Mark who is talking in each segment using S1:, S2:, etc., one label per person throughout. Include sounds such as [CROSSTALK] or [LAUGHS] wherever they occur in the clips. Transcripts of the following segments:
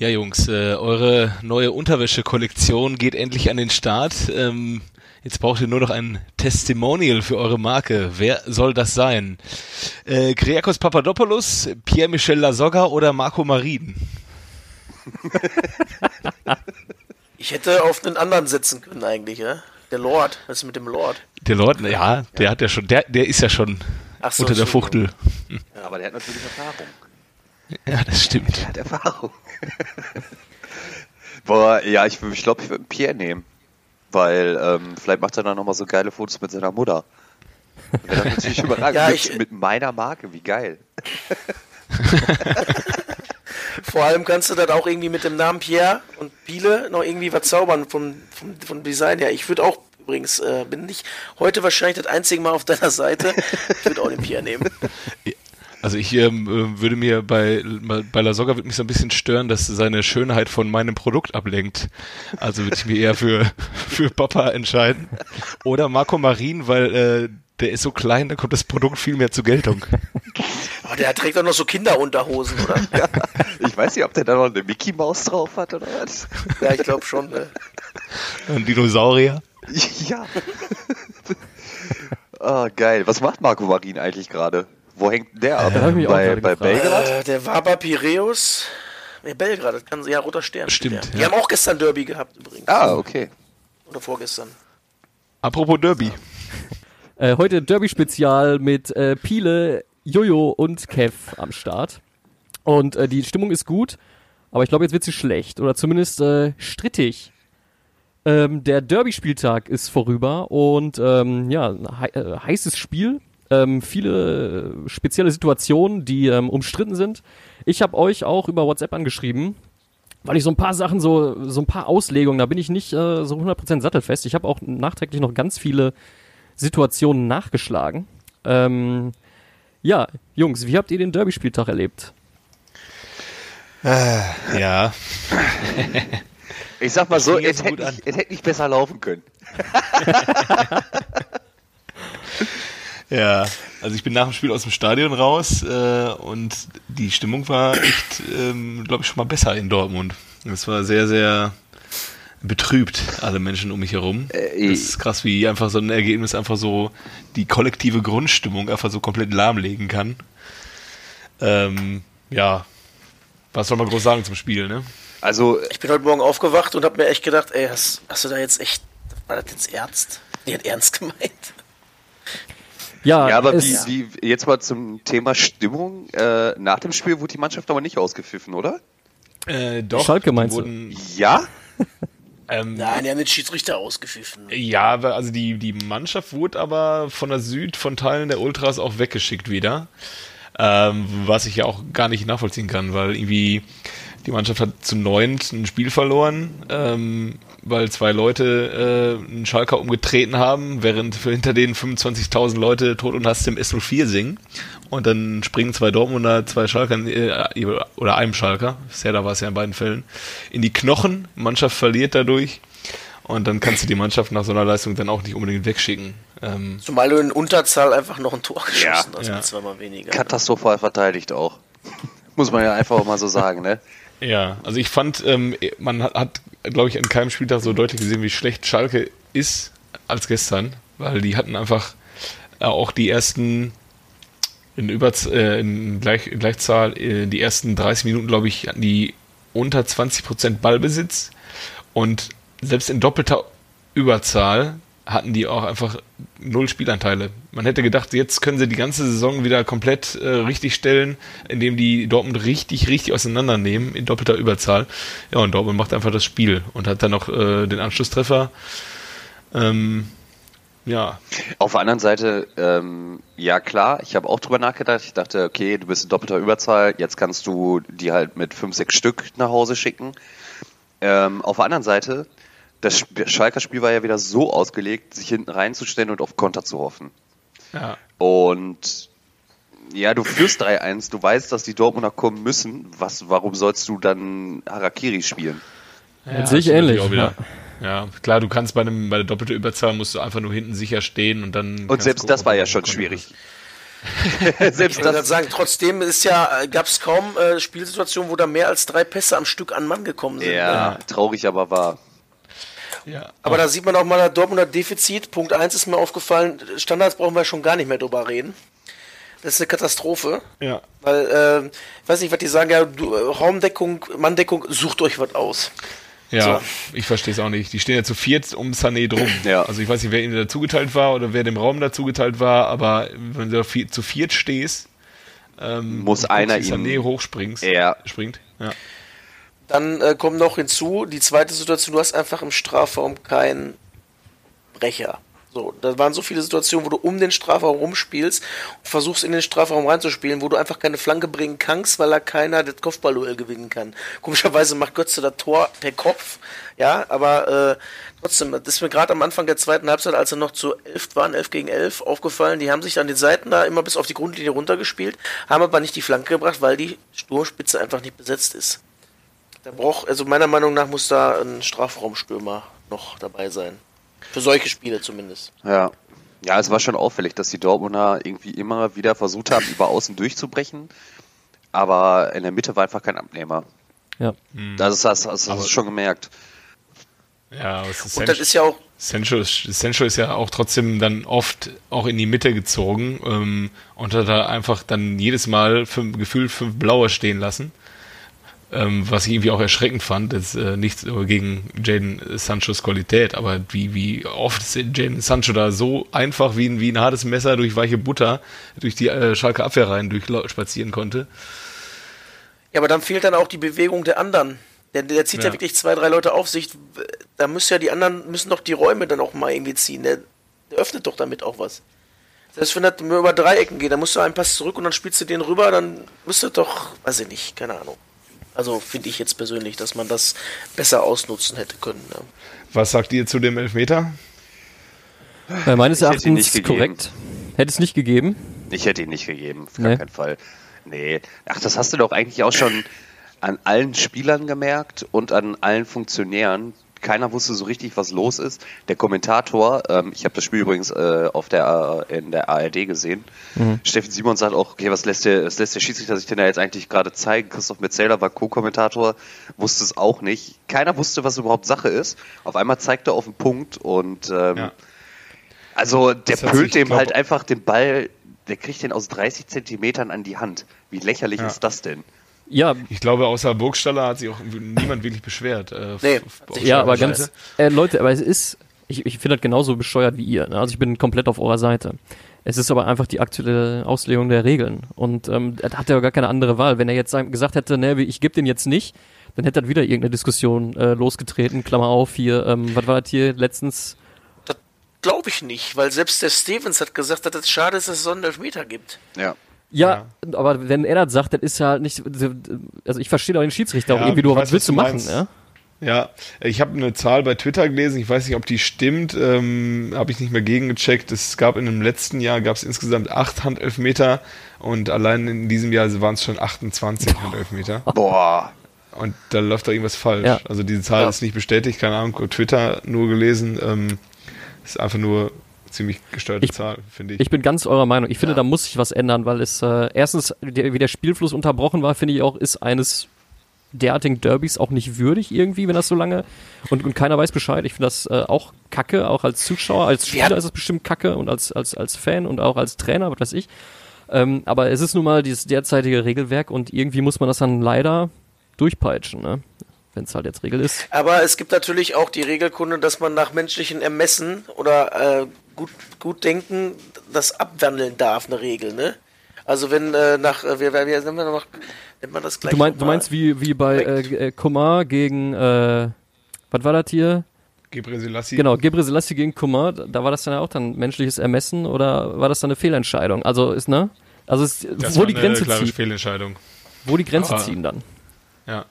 S1: Ja, Jungs, äh, eure neue Unterwäsche-Kollektion geht endlich an den Start. Ähm, jetzt braucht ihr nur noch ein Testimonial für eure Marke. Wer soll das sein? Äh, Kriakos Papadopoulos, Pierre-Michel Lasogga oder Marco Marin? [LAUGHS]
S2: ich hätte auf einen anderen setzen können eigentlich, ja? Der Lord, was ist mit dem Lord?
S1: Der Lord, ja, der ja. hat ja schon, der, der ist ja schon so, unter der Fuchtel.
S3: Ja, aber der hat natürlich Erfahrung.
S1: Ja, das stimmt.
S3: Der hat Erfahrung. [LAUGHS] Boah, ja, ich, ich glaube, ich würde Pierre nehmen. Weil ähm, vielleicht macht er dann nochmal so geile Fotos mit seiner Mutter. Wäre natürlich [LAUGHS] überragend. ja, ich, mit meiner Marke, wie geil. [LAUGHS]
S2: Vor allem kannst du dann auch irgendwie mit dem Namen Pierre und Biele noch irgendwie was zaubern vom, vom, vom Design her. Ich würde auch übrigens, äh, bin nicht heute wahrscheinlich das einzige Mal auf deiner Seite. Ich würde auch den Pierre nehmen.
S1: Also ich ähm, äh, würde mir bei, bei La Soga würde mich so ein bisschen stören, dass seine Schönheit von meinem Produkt ablenkt. Also würde ich mir eher für, [LAUGHS] für Papa entscheiden. Oder Marco Marin, weil äh, der ist so klein, da kommt das Produkt viel mehr zur Geltung.
S2: Aber der trägt doch noch so Kinderunterhosen, oder? [LAUGHS]
S3: ja, ich weiß nicht, ob der da noch eine Mickey Maus drauf hat oder was.
S2: Ja, ich glaube schon. Ne?
S1: Ein Dinosaurier.
S3: Ja. oh, [LAUGHS] geil. Was macht Marco Marin eigentlich gerade? Wo hängt der ab?
S2: Äh, bei bei Belgrad? Äh, der war bei Piräus. Nee, Belgrad, das kann ja roter Stern.
S1: Stimmt.
S2: Ja. Die haben auch gestern Derby gehabt übrigens.
S3: Ah, okay.
S2: Oder vorgestern.
S1: Apropos Derby.
S4: Äh, heute Derby-Spezial mit äh, Piele, Jojo und Kev am Start. Und äh, die Stimmung ist gut, aber ich glaube, jetzt wird sie schlecht oder zumindest äh, strittig. Ähm, der Derby-Spieltag ist vorüber und ähm, ja, he äh, heißes Spiel ähm, viele spezielle Situationen, die ähm, umstritten sind. Ich habe euch auch über WhatsApp angeschrieben, weil ich so ein paar Sachen, so, so ein paar Auslegungen, da bin ich nicht äh, so 100% sattelfest. Ich habe auch nachträglich noch ganz viele Situationen nachgeschlagen. Ähm, ja, Jungs, wie habt ihr den Derby-Spieltag erlebt?
S1: Äh, ja.
S3: ich sag mal so, es hätte, nicht, es hätte nicht besser laufen können. [LAUGHS] [LAUGHS]
S1: Ja, also ich bin nach dem Spiel aus dem Stadion raus äh, und die Stimmung war echt, ähm, glaube ich, schon mal besser in Dortmund. Es war sehr, sehr betrübt, alle Menschen um mich herum. Äh, das ist krass, wie einfach so ein Ergebnis einfach so die kollektive Grundstimmung einfach so komplett lahmlegen kann. Ähm, ja, was soll man groß sagen zum Spiel, ne?
S2: Also, ich bin heute Morgen aufgewacht und habe mir echt gedacht, ey, hast, hast du da jetzt echt, war das jetzt ernst? Die hat ernst [LAUGHS] gemeint.
S3: Ja, ja aber wie, wie, jetzt mal zum Thema Stimmung. Äh, nach dem Spiel wurde die Mannschaft aber nicht ausgepfiffen, oder?
S1: Äh, doch.
S4: Schalke meinst du?
S3: Ja? [LAUGHS]
S2: Ähm, Nein, die haben den Schiedsrichter ausgepfiffen.
S1: Ja, also die, die Mannschaft wurde aber von der Süd, von Teilen der Ultras auch weggeschickt wieder. Ähm, was ich ja auch gar nicht nachvollziehen kann, weil irgendwie die Mannschaft hat zu neunt ein Spiel verloren. Ähm, weil zwei Leute äh, einen Schalker umgetreten haben, während hinter denen 25.000 Leute tot und hast im S04 singen. Und dann springen zwei Dortmunder, zwei Schalker, äh, oder einem Schalker, Serda war es ja in beiden Fällen, in die Knochen. Mannschaft verliert dadurch. Und dann kannst du die Mannschaft nach so einer Leistung dann auch nicht unbedingt wegschicken.
S2: Ähm, Zumal du in Unterzahl einfach noch ein Tor geschossen ja, hast, ja. mit zweimal weniger.
S3: Katastrophal verteidigt auch. [LAUGHS] Muss man ja einfach mal so sagen, ne?
S1: Ja, also ich fand, ähm, man hat, glaube ich, an keinem Spieltag so deutlich gesehen, wie schlecht Schalke ist als gestern, weil die hatten einfach äh, auch die ersten in, Über äh, in, Gleich in Gleichzahl, äh, die ersten 30 Minuten, glaube ich, hatten die unter 20% Ballbesitz. Und selbst in doppelter Überzahl hatten die auch einfach null Spielanteile. Man hätte gedacht, jetzt können sie die ganze Saison wieder komplett äh, richtig stellen, indem die Dortmund richtig, richtig auseinandernehmen in doppelter Überzahl. Ja, und Dortmund macht einfach das Spiel und hat dann noch äh, den Anschlusstreffer. Ähm, ja.
S3: Auf der anderen Seite, ähm, ja klar, ich habe auch drüber nachgedacht. Ich dachte, okay, du bist in doppelter Überzahl, jetzt kannst du die halt mit fünf, sechs Stück nach Hause schicken. Ähm, auf der anderen Seite, das Schalker Spiel war ja wieder so ausgelegt, sich hinten reinzustellen und auf Konter zu hoffen.
S1: Ja.
S3: Und ja, du führst 3-1, du weißt, dass die Dortmunder kommen müssen. Was, warum sollst du dann Harakiri spielen?
S4: Ja, sehe ich ähnlich.
S1: Ja. ja. klar, du kannst bei, einem, bei der doppelten Überzahl musst du einfach nur hinten sicher stehen und dann.
S3: Und selbst das war ja schon schwierig. [LAUGHS]
S2: Selbst ich das sagen, trotzdem ist ja, gab es kaum äh, Spielsituationen, wo da mehr als drei Pässe am Stück an Mann gekommen sind.
S3: Ja, ne? traurig, aber wahr.
S2: Ja, aber da sieht man auch mal das Dortmunder Defizit. Punkt 1 ist mir aufgefallen, Standards brauchen wir schon gar nicht mehr drüber reden. Das ist eine Katastrophe.
S1: Ja.
S2: Weil, äh, ich weiß nicht, was die sagen, ja, du, Raumdeckung, Manndeckung, sucht euch was aus.
S1: Ja, so. ich verstehe es auch nicht. Die stehen ja zu viert um Sané drum. Ja. Also ich weiß nicht, wer ihnen dazugeteilt war oder wer dem Raum dazugeteilt war, aber wenn du zu viert stehst,
S3: ähm, muss einer
S1: Sané ihm hochspringst,
S3: ja.
S1: springt. Ja.
S2: Dann äh, kommt noch hinzu, die zweite Situation, du hast einfach im Strafraum keinen Brecher. So, da waren so viele Situationen, wo du um den Strafraum rumspielst und versuchst in den Strafraum reinzuspielen, wo du einfach keine Flanke bringen kannst, weil da keiner das Kopfballduell gewinnen kann. Komischerweise macht Götze das Tor per Kopf, ja, aber äh, trotzdem, das ist mir gerade am Anfang der zweiten Halbzeit, als sie noch zu elf waren, elf gegen elf, aufgefallen, die haben sich an den Seiten da immer bis auf die Grundlinie runtergespielt, haben aber nicht die Flanke gebracht, weil die Sturmspitze einfach nicht besetzt ist. Da braucht, also meiner Meinung nach muss da ein Strafraumstürmer noch dabei sein. Für solche Spiele zumindest.
S3: Ja. Ja, es war schon auffällig, dass die Dortmunder irgendwie immer wieder versucht haben, über außen durchzubrechen. Aber in der Mitte war einfach kein Abnehmer.
S4: Ja.
S3: Das ist das, das hast du schon gemerkt.
S1: Ja, aber
S2: Und das ist ja auch.
S1: Sancho ist, Sancho ist ja auch trotzdem dann oft auch in die Mitte gezogen ähm, und hat da einfach dann jedes Mal fünf, gefühlt fünf Blaue stehen lassen. Ähm, was ich irgendwie auch erschreckend fand, ist äh, nichts gegen Jaden Sanchos Qualität, aber wie, wie oft Jaden Sancho da so einfach wie ein, wie ein hartes Messer durch weiche Butter durch die äh, Schalke Abwehrreihen durchspazieren konnte.
S2: Ja, aber dann fehlt dann auch die Bewegung der anderen. Der, der zieht ja. ja. wirklich zwei, drei Leute auf sich. Da müssen ja die anderen, müssen doch die Räume dann auch mal irgendwie ziehen. Der, der öffnet doch damit auch was. Selbst wenn das über Dreiecken geht, dann musst du einen Pass zurück und dann spielst du den rüber, dann müsste doch, weiß ich nicht, keine Ahnung. Also finde ich jetzt persönlich, dass man das besser ausnutzen hätte können. Ja.
S1: Was sagt ihr zu dem Elfmeter?
S4: Äh, meines Erachtens korrekt. Hätte es nicht gegeben?
S3: Ich hätte ihn nicht gegeben, auf nee. gar keinen Fall. Nee. Ach, das hast du doch eigentlich auch schon an allen Spielern gemerkt und an allen Funktionären, keiner wusste so richtig, was los ist. Der Kommentator, ähm, ich habe das Spiel übrigens äh, auf der äh, in der ARD gesehen. Mhm. Steffen Simon sagt auch, okay, was lässt der, was lässt der Schiedsrichter sich denn da jetzt eigentlich gerade zeigen? Christoph Metzelder war Co-Kommentator, wusste es auch nicht. Keiner wusste, was überhaupt Sache ist. Auf einmal zeigt er auf den Punkt und ähm, ja. also der pölt dem halt einfach den Ball, der kriegt den aus 30 Zentimetern an die Hand. Wie lächerlich ja. ist das denn?
S1: Ja. Ich glaube, außer Burgstaller hat sich auch niemand wirklich beschwert.
S4: Äh, nee. Ja, aber ganz, äh, Leute, aber es ist, ich, ich finde das genauso bescheuert wie ihr. Ne? Also ich bin komplett auf eurer Seite. Es ist aber einfach die aktuelle Auslegung der Regeln. Und ähm, er hat ja gar keine andere Wahl. Wenn er jetzt gesagt hätte, ne, ich gebe den jetzt nicht, dann hätte er wieder irgendeine Diskussion äh, losgetreten. Klammer auf, hier, ähm, was war das hier letztens?
S2: Das glaube ich nicht, weil selbst der Stevens hat gesagt, dass es schade ist, dass es so einen Elfmeter gibt.
S3: Ja.
S4: Ja, ja, aber wenn er das sagt, dann ist ja halt nicht. Also ich verstehe auch den Schiedsrichter ja, auch irgendwie, du, was willst du machen, ja?
S1: Ja, ich habe eine Zahl bei Twitter gelesen, ich weiß nicht, ob die stimmt, ähm, habe ich nicht mehr gegengecheckt. Es gab in dem letzten Jahr gab es insgesamt acht Handelfmeter und allein in diesem Jahr waren es schon 28 Handelfmeter.
S3: Boah.
S1: Und da läuft da irgendwas falsch. Ja. Also diese Zahl ja. ist nicht bestätigt, keine Ahnung, Twitter nur gelesen. Ähm, ist einfach nur ziemlich gesteuerte ich, Zahl, finde ich.
S4: Ich bin ganz eurer Meinung. Ich finde, ja. da muss sich was ändern, weil es äh, erstens, der, wie der Spielfluss unterbrochen war, finde ich auch, ist eines derartigen Derbys auch nicht würdig irgendwie, wenn das so lange und, und keiner weiß Bescheid. Ich finde das äh, auch kacke, auch als Zuschauer, als Spieler ja. ist es bestimmt kacke und als, als, als Fan und auch als Trainer, was weiß ich. Ähm, aber es ist nun mal dieses derzeitige Regelwerk und irgendwie muss man das dann leider durchpeitschen, ne? wenn es halt jetzt Regel ist.
S2: Aber es gibt natürlich auch die Regelkunde, dass man nach menschlichen Ermessen oder äh, gut, gut denken das abwandeln darf, eine Regel, ne? Also wenn äh, nach, äh, wir, wir, wir, noch, nennt man das gleich
S4: Du, mein, du meinst wie, wie bei äh, äh, Komar gegen, äh, was war das hier?
S1: Gebre Selassie.
S4: Genau, Gebre Selassie gegen Komar, da war das dann auch dann menschliches Ermessen oder war das dann eine Fehlentscheidung? Also ist, ne? Also ist,
S1: das wo die Grenze ziehen. Fehlentscheidung.
S4: Wo die Grenze Aber, ziehen dann.
S1: Ja.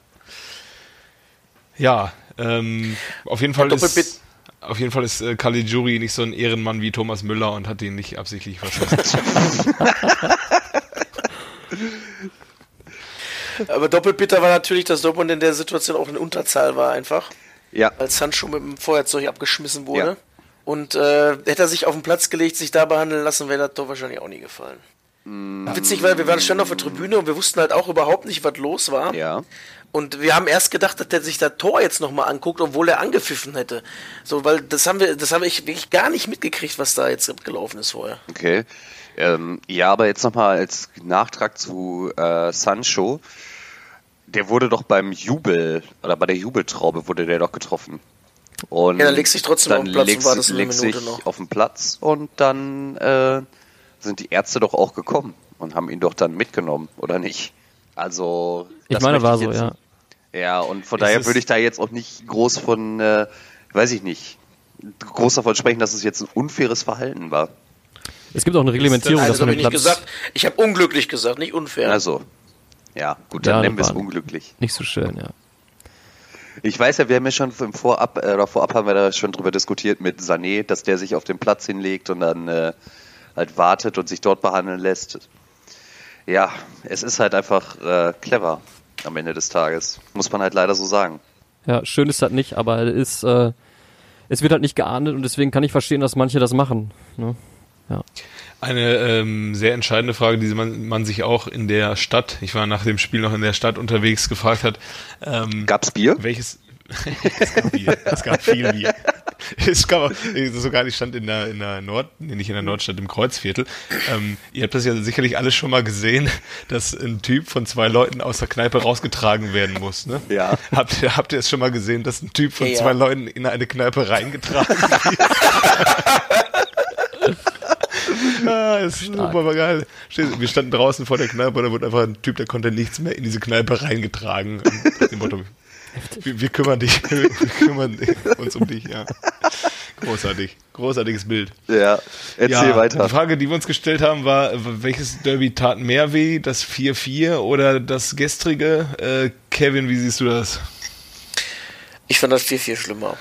S1: Ja, ähm, auf jeden Fall ist auf jeden Fall ist äh, Caligiuri nicht so ein Ehrenmann wie Thomas Müller und hat ihn nicht absichtlich verschossen. [LAUGHS]
S2: Aber doppelt war natürlich, dass Dortmund in der Situation auch in Unterzahl war einfach.
S3: Ja.
S2: Als Sancho mit dem Feuerzeug abgeschmissen wurde. Ja. Und äh, hätte er sich auf den Platz gelegt, sich da behandeln lassen, wäre das doch wahrscheinlich auch nie gefallen. Witzig, weil wir waren schon auf der Tribüne und wir wussten halt auch überhaupt nicht, was los war.
S3: Ja.
S2: Und wir haben erst gedacht, dass der sich das Tor jetzt nochmal anguckt, obwohl er angepfiffen hätte. So, weil das haben wir, das habe ich wirklich gar nicht mitgekriegt, was da jetzt gelaufen ist vorher.
S3: Okay. Ähm, ja, aber jetzt nochmal als Nachtrag zu äh, Sancho. Der wurde doch beim Jubel oder bei der Jubeltraube wurde der doch getroffen. Und
S2: Ja, dann legst du dich trotzdem auf den Platz und
S3: legst,
S2: wartest eine Minute noch.
S3: auf den Platz und dann äh, sind die Ärzte doch auch gekommen und haben ihn doch dann mitgenommen, oder nicht? Also
S4: Ich
S3: das
S4: meine, war
S3: ich
S4: so, ja.
S3: Ja, und von
S1: Ist
S3: daher
S1: es-
S3: würde ich da jetzt auch nicht groß von, äh, weiß ich nicht, groß davon sprechen, dass es jetzt ein unfaires Verhalten war.
S4: Es gibt auch eine Reglementierung, dass
S2: das
S4: man
S2: habe ich
S4: den
S2: nicht
S4: Platz
S2: gesagt. Ich habe unglücklich gesagt, nicht unfair.
S3: Also, ja, gut, dann
S4: Ja,
S3: nennen wir es unglücklich.
S4: nicht so schön, ja.
S3: Ich weiß ja, wir haben ja schon im Vorab, äh, oder vorab haben wir da schon drüber diskutiert mit Sané, dass der sich auf den Platz hinlegt und dann äh, halt wartet und sich dort behandeln lässt. Ja, es ist halt einfach äh, clever am Ende des Tages. Muss man halt leider so sagen.
S4: Ja, schön ist das nicht, aber es ist, äh, es wird halt nicht geahndet und deswegen kann ich verstehen, dass manche das machen. Ne? Ja.
S1: Eine ähm, sehr entscheidende Frage, die man, man sich auch in der Stadt, ich war nach dem Spiel noch in der Stadt unterwegs, gefragt hat. Ähm,
S3: Gab's Bier?
S1: welches? [LAUGHS] es gab Bier. Es gab viel Bier. [LAUGHS] Es gab auch- sogar, ich stand in der, in der Nord, nee, nicht in der Nordstadt, im Kreuzviertel. Ähm, ihr habt das ja sicherlich alles schon mal gesehen, [LAUGHS] dass ein Typ von zwei Leuten aus der Kneipe rausgetragen werden muss, ne?
S3: Ja.
S1: Habt ihr, habt ihr es schon mal gesehen, dass ein Typ von
S2: Ja.
S1: zwei Leuten in eine Kneipe reingetragen [LAUGHS] wird? Ah, ist super geil. Wir standen draußen vor der Kneipe und da wurde einfach ein Typ, der konnte nichts mehr in diese Kneipe reingetragen. Dem Motto, wir, wir kümmern dich, [LAUGHS] wir kümmern uns um dich, ja. Großartig, großartiges Bild.
S3: Ja, erzähl
S1: ja,
S3: weiter.
S1: Die Frage, die wir uns gestellt haben, war, welches Derby tat mehr weh, das 4-4 oder das gestrige? Äh, Kevin, wie siehst du das?
S2: Ich fand das viel, viel schlimmer.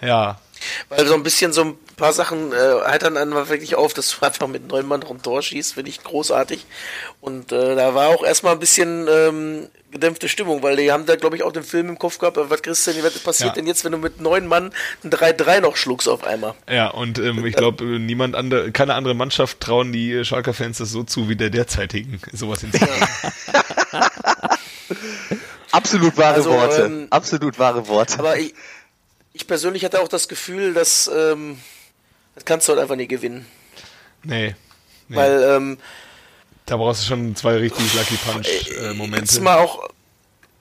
S1: Ja,
S2: Weil so ein bisschen so ein paar Sachen äh, heitern einen wirklich auf, dass du [LAUGHS] einfach mit neun Mann rum Tor schießt, finde ich großartig. Und äh, da war auch erstmal ein bisschen ähm, gedämpfte Stimmung, weil die haben da, glaube ich, auch den Film im Kopf gehabt, was Christian, was passiert
S1: Ja.
S2: denn jetzt, wenn du mit neun Mann ein 3-3 noch schluckst auf einmal?
S1: ja, und ähm, ich glaube, niemand andere, keine andere Mannschaft trauen die äh, Schalker-Fans das so zu wie der derzeitigen, [LAUGHS] sowas hinzukriegen. [LAUGHS]
S3: Absolut wahre
S2: Also,
S3: Worte.
S2: ähm,
S3: Absolut wahre Worte.
S2: Aber ich, ich persönlich hatte auch das Gefühl, dass ähm, das kannst du halt einfach nie gewinnen.
S1: Nee. nee.
S2: Weil ähm,
S1: da brauchst du schon zwei richtig Lucky
S2: jetzt
S1: Punch-Momente.
S2: mal auch,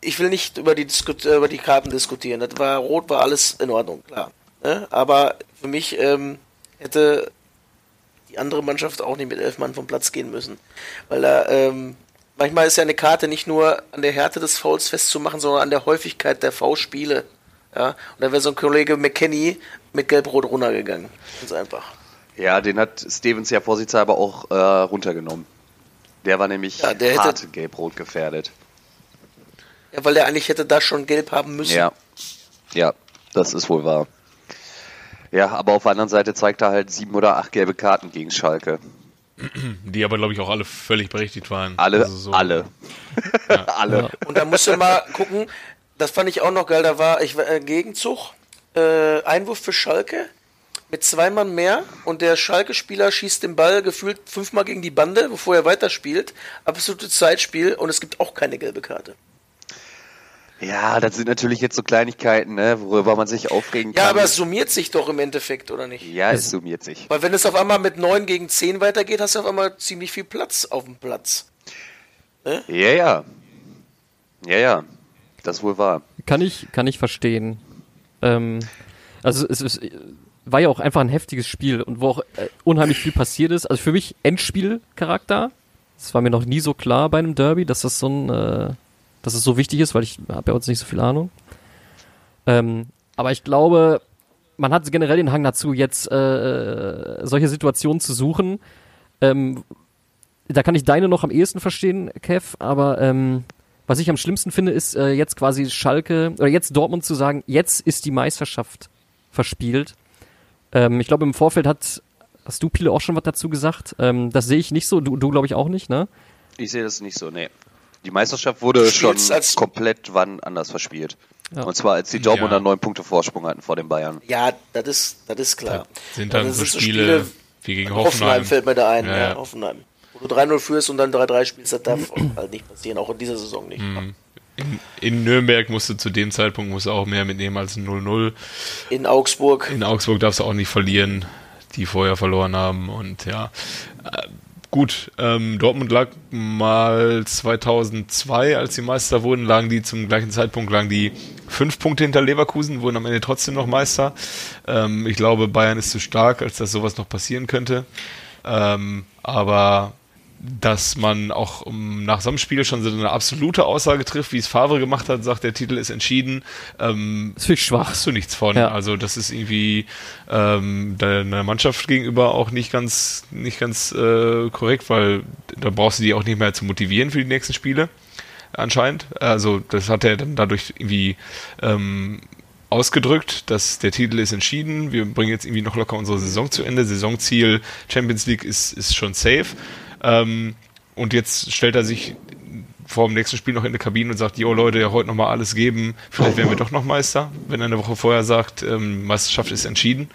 S2: ich will nicht über die, Disku- äh, über die Karten diskutieren. Das war rot, war alles in Ordnung, klar. Ne? Aber für mich ähm, hätte die andere Mannschaft auch nicht mit elf Mann vom Platz gehen müssen. Weil da, ähm, manchmal ist ja eine Karte nicht nur an der Härte des Fouls festzumachen, sondern an der Häufigkeit der V-Spiele. Ja? Und da wäre so ein Kollege McKenny mit Gelb-Rot runtergegangen. Ganz einfach.
S3: ja, den hat Stevens ja vorsichtshalber auch äh, runtergenommen. Der war nämlich
S2: Ja, der hätte-
S3: hart gelb-rot gefährdet.
S2: Ja, weil der eigentlich hätte da schon gelb haben müssen.
S3: Ja. Ja, das ist wohl wahr. Ja, aber auf der anderen Seite zeigt er halt sieben oder acht gelbe Karten gegen Schalke.
S1: die aber, glaube ich, auch alle völlig berechtigt waren.
S3: Alle,
S1: Also so-
S3: alle. [LAUGHS] alle.
S2: Und da musst du mal gucken, das fand ich auch noch geil, da war ich äh, Gegenzug, äh, Einwurf für Schalke mit zwei Mann mehr und der Schalke-Spieler schießt den Ball gefühlt fünfmal gegen die Bande, bevor er weiterspielt. Absolutes Zeitspiel und es gibt auch keine gelbe Karte.
S3: Ja, das sind natürlich jetzt so Kleinigkeiten, ne, worüber man sich aufregen kann.
S2: Ja, aber es summiert sich doch im Endeffekt, oder nicht?
S3: ja, es summiert sich.
S2: Weil wenn es auf einmal mit 9 gegen 10 weitergeht, hast du auf einmal ziemlich viel Platz auf dem Platz.
S3: Ja, ja. Ja, ja. Das ist wohl wahr.
S4: Kann ich, kann ich verstehen. Ähm, also es, es war ja auch einfach ein heftiges Spiel und wo auch äh, unheimlich viel passiert ist. Also für mich Endspielcharakter. Das war mir noch nie so klar bei einem Derby, dass das so ein, äh, dass es so wichtig ist, weil ich habe ja jetzt nicht so viel Ahnung. Ähm, aber ich glaube, man hat generell den Hang dazu, jetzt äh, solche Situationen zu suchen. Ähm, da kann ich deine noch am ehesten verstehen, Kev, aber ähm, was ich am schlimmsten finde, ist äh, jetzt quasi Schalke oder jetzt Dortmund zu sagen, jetzt ist die Meisterschaft verspielt. Ähm, ich glaube, im Vorfeld hat, hast du, Pile, auch schon was dazu gesagt. Ähm, das sehe ich nicht so, du, du glaube ich auch nicht, ne?
S3: Ich sehe das nicht so, nee. Die Meisterschaft wurde schon komplett wann anders verspielt.
S4: Ja.
S3: Und zwar als die Dortmunder
S1: Ja.
S3: neun Punkte Vorsprung hatten vor den Bayern.
S2: Ja, das ist, das ist klar.
S1: Sind dann
S2: Das
S1: so
S2: ist
S1: Spiele, wie gegen
S2: Hoffenheim.
S1: Hoffenheim.
S2: fällt mir da ein,
S1: Ja,
S2: ja,
S1: ja.
S2: Hoffenheim. Wo du 3-0 führst und dann 3-3 spielst, das darf [CLEARS THROAT] halt nicht passieren, auch in dieser Saison nicht.
S1: In, in Nürnberg musst du zu dem Zeitpunkt musst du auch mehr mitnehmen als ein 0-0.
S2: In Augsburg.
S1: In Augsburg darfst du auch nicht verlieren, die vorher verloren haben. Und ja, äh, gut, ähm, Dortmund lag mal 2002, als die Meister wurden, lagen die zum gleichen Zeitpunkt, lagen die fünf Punkte hinter Leverkusen, wurden am Ende trotzdem noch Meister. Ähm, ich glaube, Bayern ist zu stark, als dass sowas noch passieren könnte. Ähm, aber dass man auch um, nach so einem Spiel schon so eine absolute Aussage trifft, wie es Favre gemacht hat, sagt, der Titel ist entschieden. Ähm,
S4: Das finde ich schwach.
S1: hast du nichts von.
S4: Ja.
S1: Also das ist irgendwie ähm, deiner Mannschaft gegenüber auch nicht ganz, nicht ganz äh, korrekt, weil da brauchst du die auch nicht mehr zu motivieren für die nächsten Spiele. Anscheinend. Also das hat er dann dadurch irgendwie ähm, ausgedrückt, dass der Titel ist entschieden. Wir bringen jetzt irgendwie noch locker unsere Saison zu Ende. Saisonziel Champions League ist, ist schon safe. Ähm, und jetzt stellt er sich vor dem nächsten Spiel noch in der Kabine und sagt, jo Leute, ja, heute nochmal alles geben, vielleicht werden wir doch noch Meister, wenn er eine Woche vorher sagt, ähm, Meisterschaft ist entschieden.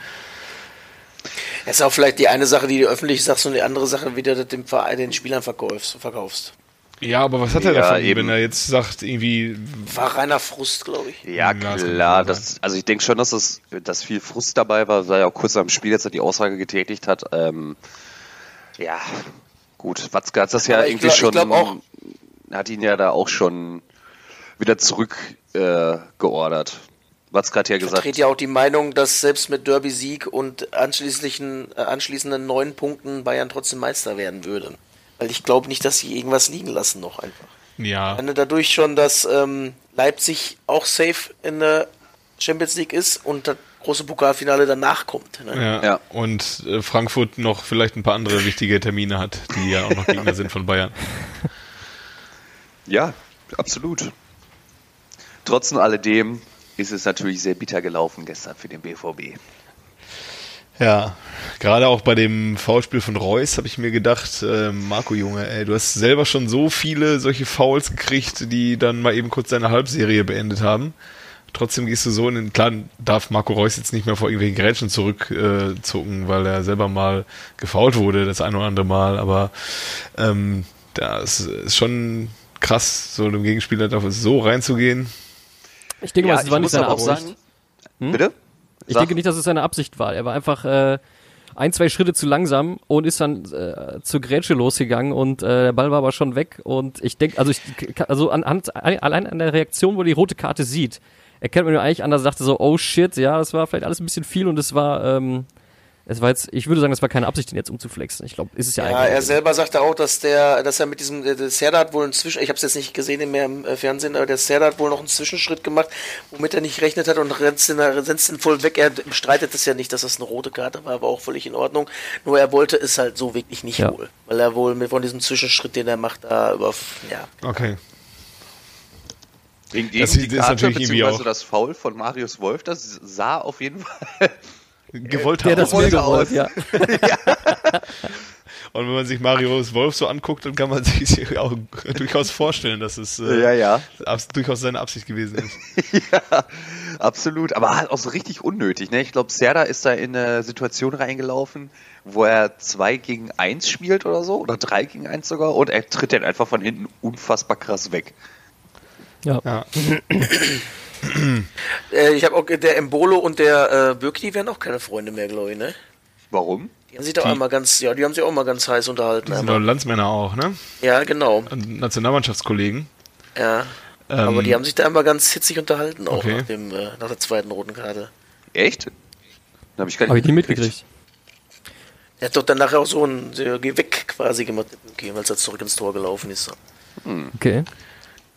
S2: Das ist auch vielleicht die eine Sache, die du öffentlich sagst und die andere Sache, wie du das dem Verein, den Spielern verkaufst. verkaufst.
S1: Ja, aber was hat er
S3: Ja,
S1: davon,
S3: eben.
S1: wenn er jetzt sagt, irgendwie,
S2: War reiner Frust, glaube ich.
S3: Ja,
S1: das
S3: klar. Das, also ich denke schon, dass es, dass viel Frust dabei war, weil er auch kurz dem Spiel jetzt die Aussage getätigt hat. Ähm, ja, gut. Watzke hat das ja
S2: Aber ich
S3: irgendwie
S2: glaub- ich
S3: schon,
S2: auch-
S3: hat ihn ja da auch schon wieder zurück äh. Watzke hat ja
S2: Ich
S3: gesagt,
S2: vertrete ja auch die Meinung, dass selbst mit Derby-Sieg und anschließenden, äh, anschließenden neun Punkten Bayern trotzdem Meister werden würde. Weil ich glaube nicht, dass sie irgendwas liegen lassen noch einfach.
S1: ja,
S2: Wenn du dadurch schon, dass ähm, Leipzig auch safe in der Champions League ist und das große Pokalfinale danach kommt. Ne?
S1: ja,
S3: Ja.
S1: und äh, Frankfurt noch vielleicht ein paar andere wichtige Termine hat, die ja auch noch Gegner sind von Bayern.
S3: ja, absolut. Trotz und alledem ist es natürlich sehr bitter gelaufen gestern für den BVB.
S1: Ja, gerade auch bei dem Foulspiel von Reus habe ich mir gedacht, äh, Marco Junge, ey, du hast selber schon so viele solche Fouls gekriegt, die dann mal eben kurz deine Halbserie beendet haben. Trotzdem gehst du so in den, klar darf Marco Reus jetzt nicht mehr vor irgendwelchen Grätschen zurückzucken, äh, zucken, weil er selber mal gefault wurde, das ein oder andere Mal, aber ähm, das ist schon krass, so einem Gegenspieler darauf so reinzugehen.
S4: Ich denke mal, es
S3: ich
S4: war nicht seine Absicht.
S3: sagen, bitte?
S4: Ich
S3: Sag.
S4: denke nicht, dass es seine Absicht war. Er war einfach äh, ein, zwei Schritte zu langsam und ist dann äh, zur Grätsche losgegangen und äh, der Ball war aber schon weg. Und ich denke, also ich also anhand, allein an der Reaktion, wo er die rote Karte sieht, erkennt man ihn eigentlich an, dass er dachte so, oh shit, ja, das war vielleicht alles ein bisschen viel und es war, ähm, es war jetzt, ich würde sagen, das war keine Absicht, ihn jetzt umzuflexen. Ich glaube, ist es ja,
S2: Ja,
S4: eigentlich.
S2: er selber sagte auch, dass der, dass er mit diesem, der, der Serda hat wohl einen Zwischen, ich habe es jetzt nicht gesehen mehr im äh, Fernsehen, aber der Serda hat wohl noch einen Zwischenschritt gemacht, womit er nicht gerechnet hat und rennt den voll weg. Er bestreitet es ja nicht, dass das eine rote Karte war, aber auch völlig in Ordnung. Nur er wollte es halt so wirklich nicht
S4: Ja.
S2: wohl, weil er wohl mit von diesem Zwischenschritt, den er macht, da über, ja.
S1: Okay.
S3: Hingegen
S1: Das
S3: die
S1: ist
S3: Karte,
S1: natürlich
S3: beziehungsweise
S1: auch-
S3: das Foul von Marius Wolf, das sah auf jeden Fall [LAUGHS]
S1: Gewollt haben.
S4: das gewollt,
S3: aus.
S4: ja. [LAUGHS] [LAUGHS]
S1: Und wenn man sich Marius Wolf so anguckt, dann kann man sich auch durchaus vorstellen, dass es äh,
S3: Ja, ja.
S1: abs- durchaus seine Absicht gewesen ist.
S3: ja, absolut. Aber halt auch so richtig unnötig. Ne? Ich glaube, Serda ist da in eine Situation reingelaufen, wo er zwei gegen eins spielt oder so, oder drei gegen eins sogar, und er tritt dann einfach von hinten unfassbar krass weg.
S4: Ja.
S1: Ja.
S2: Äh, ich habe auch, der Embolo und der äh, Birki, die werden auch keine Freunde mehr, glaube ich, ne?
S3: Warum?
S2: Die haben sich doch
S1: Die-
S2: einmal ganz, ja, die haben sich auch mal ganz heiß unterhalten.
S1: Das sind doch Landsmänner auch, ne?
S2: Ja, genau.
S1: Und Nationalmannschaftskollegen.
S2: Ja.
S1: Ähm,
S2: Aber die haben sich da einmal ganz hitzig unterhalten, auch
S1: Okay.
S2: nach, dem, äh, nach der zweiten roten Karte.
S3: Echt? Da habe ich gar
S4: Habe ich nie mitgekriegt.
S2: Er hat doch dann nachher auch so ein Geh weg quasi gemacht, okay, weil er zurück ins Tor gelaufen ist.
S4: Okay.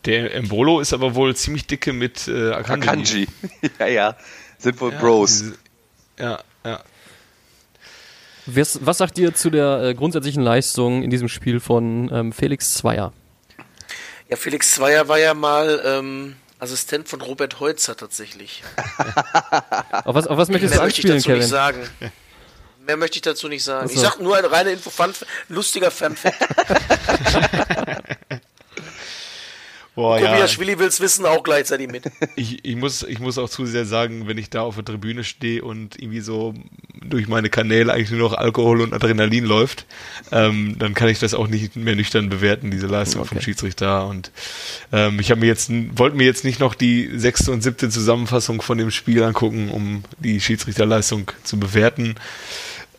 S1: Der Embolo ist aber wohl ziemlich dicke mit äh, Akanji.
S3: Akanji. [LAUGHS] ja, ja. Sind wohl
S1: Ja,
S3: Bros.
S1: diese- Ja, ja.
S4: Was, was sagt ihr zu der äh, grundsätzlichen Leistung in diesem Spiel von ähm, Felix Zweier?
S2: Ja, Felix Zweier war ja mal ähm, Assistent von Robert Heutzer tatsächlich. [LAUGHS]
S4: Auf was, auf was möchtest du
S2: Mehr möchte ich
S4: anspielen,
S2: dazu
S4: Kevin?
S2: nicht sagen. Mehr möchte ich dazu nicht sagen.
S4: Ach so.
S2: Ich sag nur eine reine Info, fun, lustiger Fun [LAUGHS]
S1: Boah, ja.
S2: Tobias Schwilli will's wissen, auch gleichzeitig mit. [LAUGHS]
S1: Ich, ich, muss, ich muss auch zu sehr sagen, wenn ich da auf der Tribüne stehe und irgendwie so durch meine Kanäle eigentlich nur noch Alkohol und Adrenalin läuft, ähm, dann kann ich das auch nicht mehr nüchtern bewerten, diese Leistung vom Schiedsrichter. Und ähm, ich habe mir jetzt wollte mir jetzt nicht noch die sechste und siebte Zusammenfassung von dem Spiel angucken, um die Schiedsrichterleistung zu bewerten.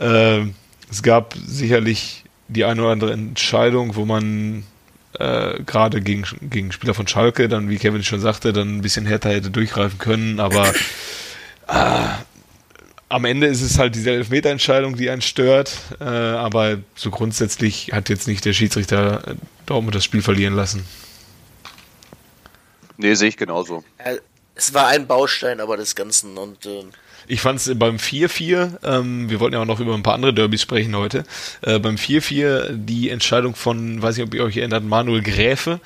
S1: Ähm, es gab sicherlich die eine oder andere Entscheidung, wo man äh, gerade gegen, gegen Spieler von Schalke, dann, wie Kevin schon sagte, dann ein bisschen härter hätte durchgreifen können, aber äh, am Ende ist es halt diese Elfmeterentscheidung, die einen stört, äh, aber so grundsätzlich hat jetzt nicht der Schiedsrichter Dortmund das Spiel verlieren lassen.
S3: Nee, sehe ich genauso.
S2: Es war ein Baustein aber des Ganzen und äh,
S1: ich fand es beim 4-4, ähm, wir wollten ja auch noch über ein paar andere Derbys sprechen heute, äh, beim 4-4 die Entscheidung von, weiß nicht, ob ihr euch erinnert, Manuel Gräfe,